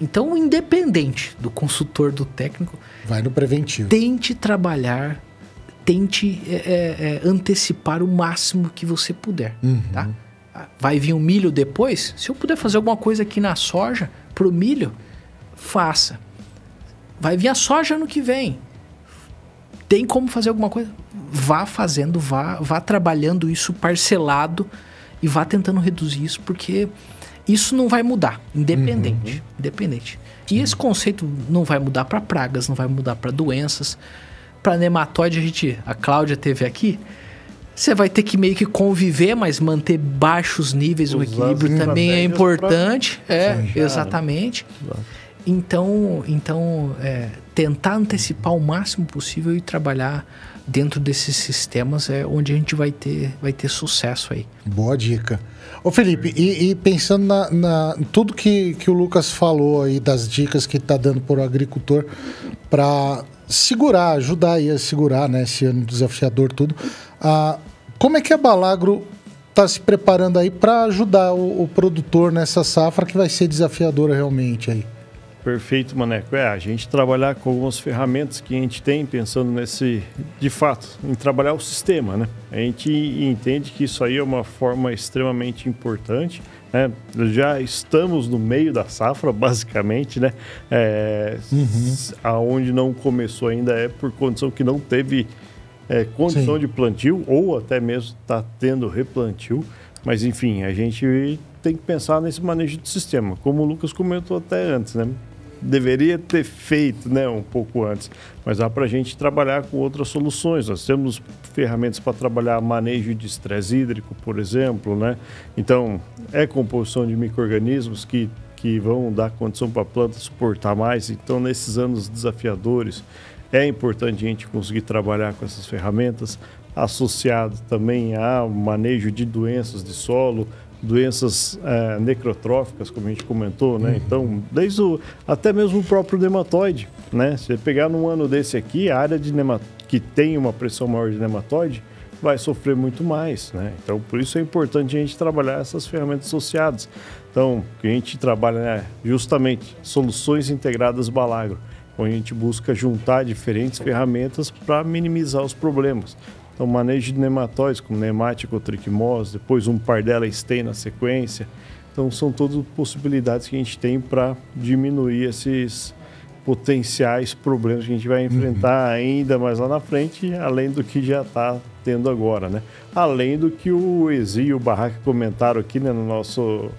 C: Então, independente do consultor, do técnico,
A: Vai no preventivo.
C: tente trabalhar, tente é, é, é, antecipar o máximo que você puder, tá? Ah, Vai vir um milho depois? Se eu puder fazer alguma coisa aqui na soja, pro milho, faça. Vai vir a soja ano que vem. Tem como fazer alguma coisa? Vá fazendo, vá, vá trabalhando isso parcelado e vá tentando reduzir isso, porque isso não vai mudar, independente, independente. E esse conceito não vai mudar para pragas, não vai mudar para doenças, para nematóide a gente, a Cláudia teve aqui. Você vai ter que meio que conviver, mas manter baixos níveis, o
B: Usar
C: equilíbrio
B: as
C: também é importante. É,
B: Sim.
C: exatamente. Então, então é, tentar antecipar o máximo possível e trabalhar dentro desses sistemas é onde a gente vai ter, vai ter sucesso aí.
A: Boa dica. Ô Felipe, e, e pensando na, na- tudo que, que o Lucas falou aí, das dicas que está dando para o agricultor para segurar, ajudar aí a segurar, né, esse ano desafiador tudo, ah, como é que a Balagro está se preparando aí para ajudar o, o produtor nessa safra que vai ser desafiadora realmente aí?
B: Perfeito, Maneco. É, a gente trabalhar com algumas ferramentas que a gente tem, pensando nesse, de fato, em trabalhar o sistema, né? A gente entende que isso aí é uma forma extremamente importante, né? Já estamos no meio da safra, basicamente, né? É, s- Aonde não começou ainda é por condição que não teve é, condição
A: Sim.
B: de plantio ou até mesmo está tendo replantio. Mas enfim, a gente tem que pensar nesse manejo de sistema, como o Lucas comentou até antes, né? Deveria ter feito né, um pouco antes, mas dá para a gente trabalhar com outras soluções. Nós temos ferramentas para trabalhar manejo de estresse hídrico, por exemplo, né? Então, é composição de micro-organismos que, que vão dar condição para a planta suportar mais. Então, nesses anos desafiadores, é importante a gente conseguir trabalhar com essas ferramentas, associado também ao manejo de doenças de solo, doenças eh, necrotróficas, como a gente comentou, né? Então, desde o, até mesmo o próprio nematóide, né? Se você pegar num ano desse aqui, a área de nema, que tem uma pressão maior de nematóide vai sofrer muito mais, né? Então, por isso é importante a gente trabalhar essas ferramentas associadas. Então, que a gente trabalha né, justamente soluções integradas Balagro, onde a gente busca juntar diferentes ferramentas para minimizar os problemas. Então, manejo de nematóides, como nemático, triquimose, depois um pardella stain na sequência. Então, são todas possibilidades que a gente tem para diminuir esses potenciais problemas que a gente vai enfrentar ainda mais lá na frente, além do que já está tendo agora, né? Além do que o Ezi e o Barraca comentaram aqui né, no nosso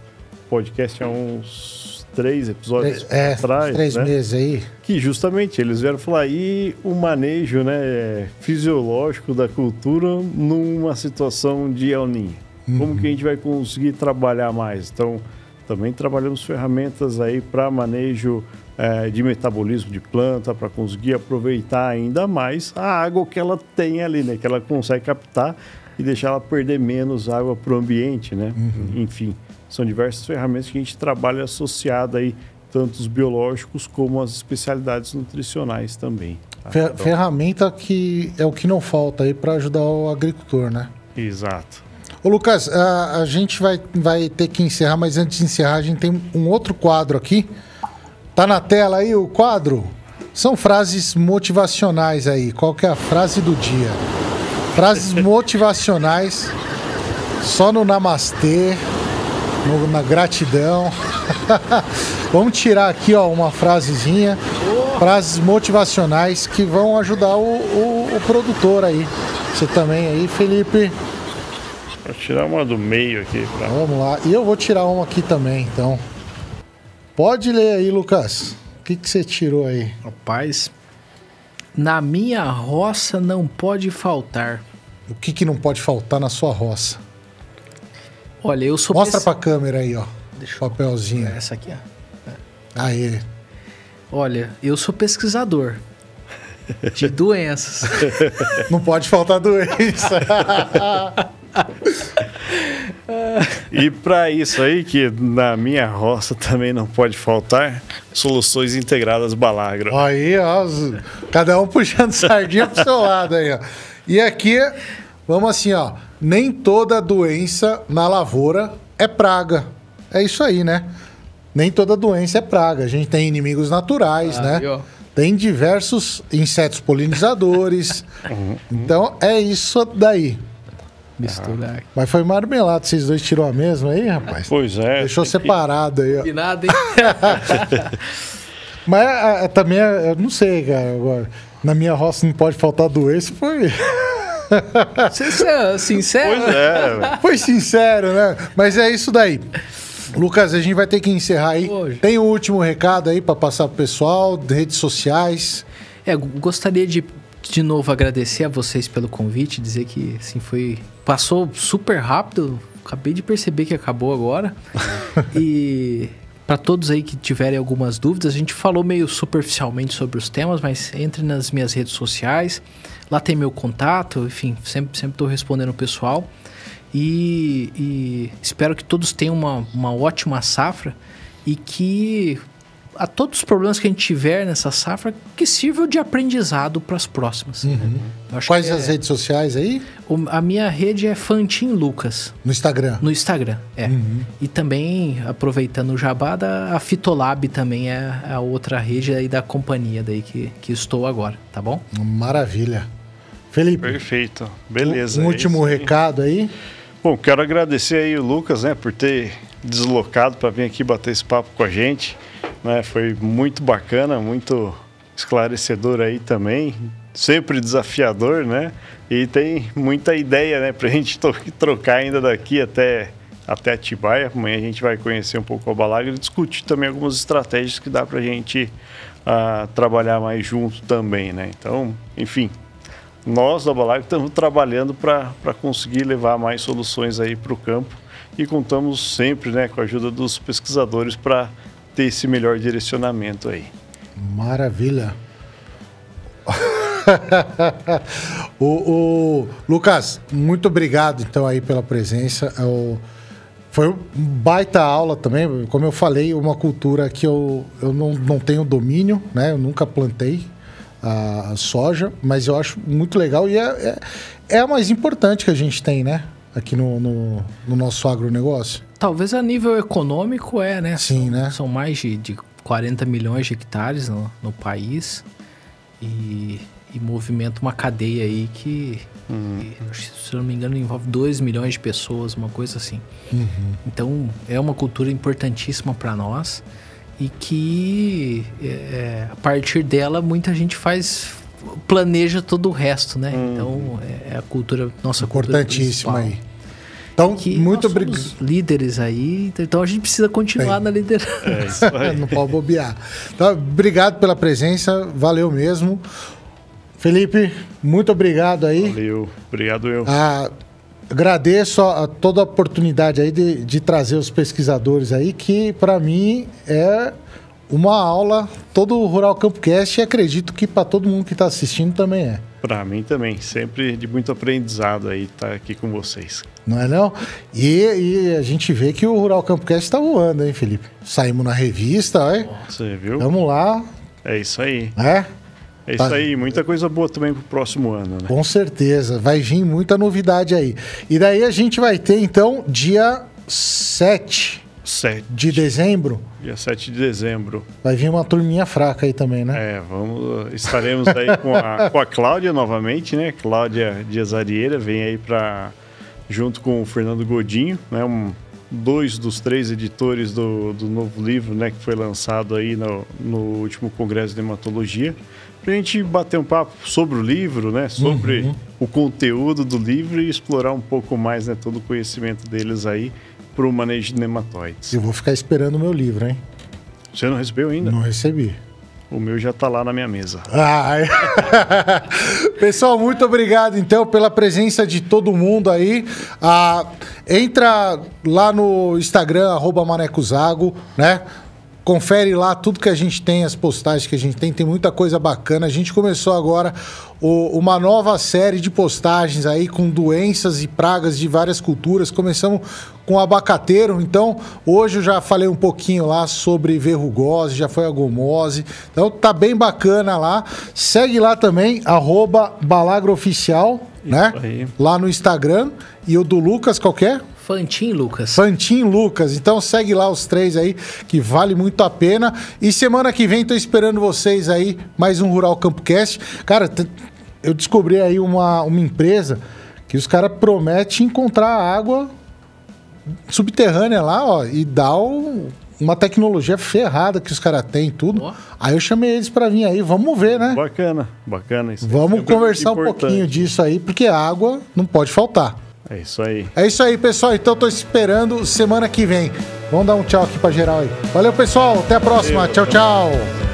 B: podcast há uns três episódios
A: É,
B: atrás,
A: três
B: né?
A: meses aí.
B: que justamente eles vieram falar e o manejo né, fisiológico da cultura numa situação de El Niño. Como que a gente vai conseguir trabalhar mais? Então, também trabalhamos ferramentas aí para manejo eh, de metabolismo de planta, para conseguir aproveitar ainda mais a água que ela tem ali, né? Que ela consegue captar e deixar ela perder menos água para o ambiente, né? Enfim, são diversas ferramentas que a gente trabalha associada aí tanto os biológicos como as especialidades nutricionais também. tá?
A: Fer-
B: Então,
A: ferramenta que é o que não falta aí para ajudar o agricultor, né?
B: Exato.
A: Ô Lucas, a, a gente vai, vai ter que encerrar, mas antes de encerrar, a gente tem um outro quadro aqui. Tá na tela aí o quadro? São frases motivacionais aí. Qual que é a frase do dia? Frases motivacionais só no namastê, no- na gratidão. Vamos tirar aqui ó, uma frasezinha. Frases motivacionais que vão ajudar o, o- o produtor aí. Você também aí, Felipe.
B: Vou tirar uma do meio aqui. Pra...
A: Vamos lá. E eu vou tirar uma aqui também, então. Pode ler aí, Lucas. O que, que você tirou aí?
C: Rapaz, na minha roça não pode faltar.
A: O que, que não pode faltar na sua roça?
C: Olha, eu sou
A: Mostra
C: pes-
A: pra câmera aí, ó.
C: Deixa eu-
A: Papelzinho.
C: essa aqui, ó.
A: Aí.
C: Olha, eu sou pesquisador de doenças.
A: Não pode faltar doença.
B: E para isso aí, que na minha roça também não pode faltar, soluções integradas Balagro.
A: aí, ó. Cada um puxando sardinha pro seu lado aí, ó. E aqui, vamos assim, ó. Nem toda doença na lavoura é praga. É isso aí, né? Nem toda doença é praga. A gente tem inimigos naturais, né?
C: Aí, ó.
A: Tem diversos insetos polinizadores. então é isso daí.
C: Misturar.
A: Mas foi marmelado, vocês dois tirou a mesma aí, rapaz?
B: Pois é.
A: Deixou separado aí, ó.
C: E nada, hein?
A: Mas é, é, também, é, eu não sei, cara. Agora, na minha roça não pode faltar doença. Foi,
C: Você é sincero?
B: Pois é.
A: foi sincero, né? Mas é isso daí. Lucas, a gente vai ter que encerrar aí.
C: Hoje.
A: Tem o último recado aí para passar pro pessoal, redes sociais.
C: É, gostaria de de novo agradecer a vocês pelo convite, dizer que assim foi passou super rápido. Acabei de perceber que acabou agora. e para todos aí que tiverem algumas dúvidas, a gente falou meio superficialmente sobre os temas, mas entre nas minhas redes sociais. Lá tem meu contato, enfim, sempre sempre estou respondendo o pessoal. E, e espero que todos tenham uma, uma ótima safra e que a todos os problemas que a gente tiver nessa safra que sirvam de aprendizado para as próximas. Acho
A: Quais as
C: é-
A: redes sociais aí?
C: o- a minha rede é Fantin Lucas
A: No Instagram.
C: no Instagram, é. E também aproveitando o jabá da a Fitolab também é a outra rede aí da companhia daí que, que estou agora, tá bom?
A: Maravilha. Felipe,
B: Perfeito. Beleza.
A: um
B: é
A: último
B: aí.
A: recado aí.
B: Bom, quero agradecer aí o Lucas, né, por ter deslocado para vir aqui bater esse papo com a gente. Né, foi muito bacana, muito esclarecedor aí também. sempre desafiador, né? E tem muita ideia, né, para a gente trocar ainda daqui até até Atibaia. Amanhã a gente vai conhecer um pouco o Balagro e discutir também algumas estratégias que dá para a gente uh, trabalhar mais junto também, né? Então, enfim, nós da Balagro estamos trabalhando para conseguir levar mais soluções aí para o campo e contamos sempre né, com a ajuda dos pesquisadores para ter esse melhor direcionamento aí.
A: Maravilha. o, o, Lucas, muito obrigado então aí pela presença. Eu, foi baita aula também, como eu falei, uma cultura que eu, eu não, não tenho domínio, né? Eu nunca plantei a, soja, mas eu acho muito legal e é, é, é a mais importante que a gente tem, né? Aqui no, no, no nosso agronegócio.
C: Talvez a nível econômico é, né?
A: Sim,
C: são,
A: né?
C: São mais de, de 40 milhões de hectares no, no país e, e movimenta uma cadeia aí que, uhum. que, se eu não me engano, envolve 2 milhões de pessoas, uma coisa assim. Uhum. Então, é uma cultura importantíssima para nós e que é, é, a partir dela muita gente faz planeja todo o resto, né? Uhum. Então, é, é a cultura, nossa
A: Importantíssima aí. Então,
C: que
A: muito obrigado.
C: líderes aí, então a gente precisa continuar Bem, na liderança.
A: É Não pode bobear. Então, obrigado pela presença, valeu mesmo. Felipe, muito obrigado aí.
B: Valeu, obrigado eu.
A: Ah, agradeço a, a toda a oportunidade aí de, de trazer os pesquisadores aí, que para mim é uma aula, todo o Rural Campcast, e acredito que para todo mundo que está assistindo também é.
B: Para mim também, sempre de muito aprendizado aí estar tá aqui com vocês.
A: Não é não? E, e, a gente vê que o Rural Campcast está voando, hein, Felipe? Saímos na revista, olha.
B: Você viu?
A: Vamos lá.
B: É isso aí.
A: É?
B: É isso tá. aí, muita coisa boa também para o próximo ano, né?
A: Com certeza, vai vir muita novidade aí. E daí a gente vai ter, então, dia 7
B: 7.
A: de dezembro.
B: Dia 7 de dezembro.
A: Vai vir uma turminha fraca aí também, né?
B: É, vamos. Estaremos aí com a, com a Cláudia novamente, né? Cláudia Dias Arieira vem aí para junto com o Fernando Godinho, né? Um, dois dos três editores do, do novo livro, né? Que foi lançado aí no, no último Congresso de Hematologia. Pra gente bater um papo sobre o livro, né? Sobre uhum. o conteúdo do livro e explorar um pouco mais, né? Todo o conhecimento deles aí para o manejo de nematóides.
A: Eu vou ficar esperando o meu livro, hein?
B: Você não recebeu ainda?
A: Não recebi.
B: O meu já está lá na minha mesa.
A: Ah, Pessoal, muito obrigado então pela presença de todo mundo aí. Ah, entra lá no Instagram, arroba Manecozago, né? Confere lá tudo que a gente tem, as postagens que a gente tem, tem muita coisa bacana. A gente começou agora o, uma nova série de postagens aí com doenças e pragas de várias culturas. Começamos com abacateiro, então hoje eu já falei um pouquinho lá sobre verrugose, já foi a gomose. Então tá bem bacana lá. Segue lá também, arroba balagrooficial, né? Aí. Lá no Instagram. E o do Lucas, qualquer?
C: Fantin Lucas.
A: Fantin Lucas. Então segue lá os três aí, que vale muito a pena. E semana que vem tô esperando vocês aí, mais um Rural Campcast. Cara, eu descobri aí uma, uma empresa que os caras prometem encontrar água subterrânea lá, ó, e dá um, uma tecnologia ferrada que os caras têm tudo. Oh. Aí eu chamei eles para vir aí, vamos ver, né?
B: Bacana, bacana isso.
A: Vamos conversar um pouquinho disso aí, porque água não pode faltar.
B: É isso aí.
A: É isso aí, pessoal. Então tô esperando semana que vem. Vamos dar um tchau aqui para geral aí. Valeu, pessoal. Até a próxima. Valeu. Tchau, tchau.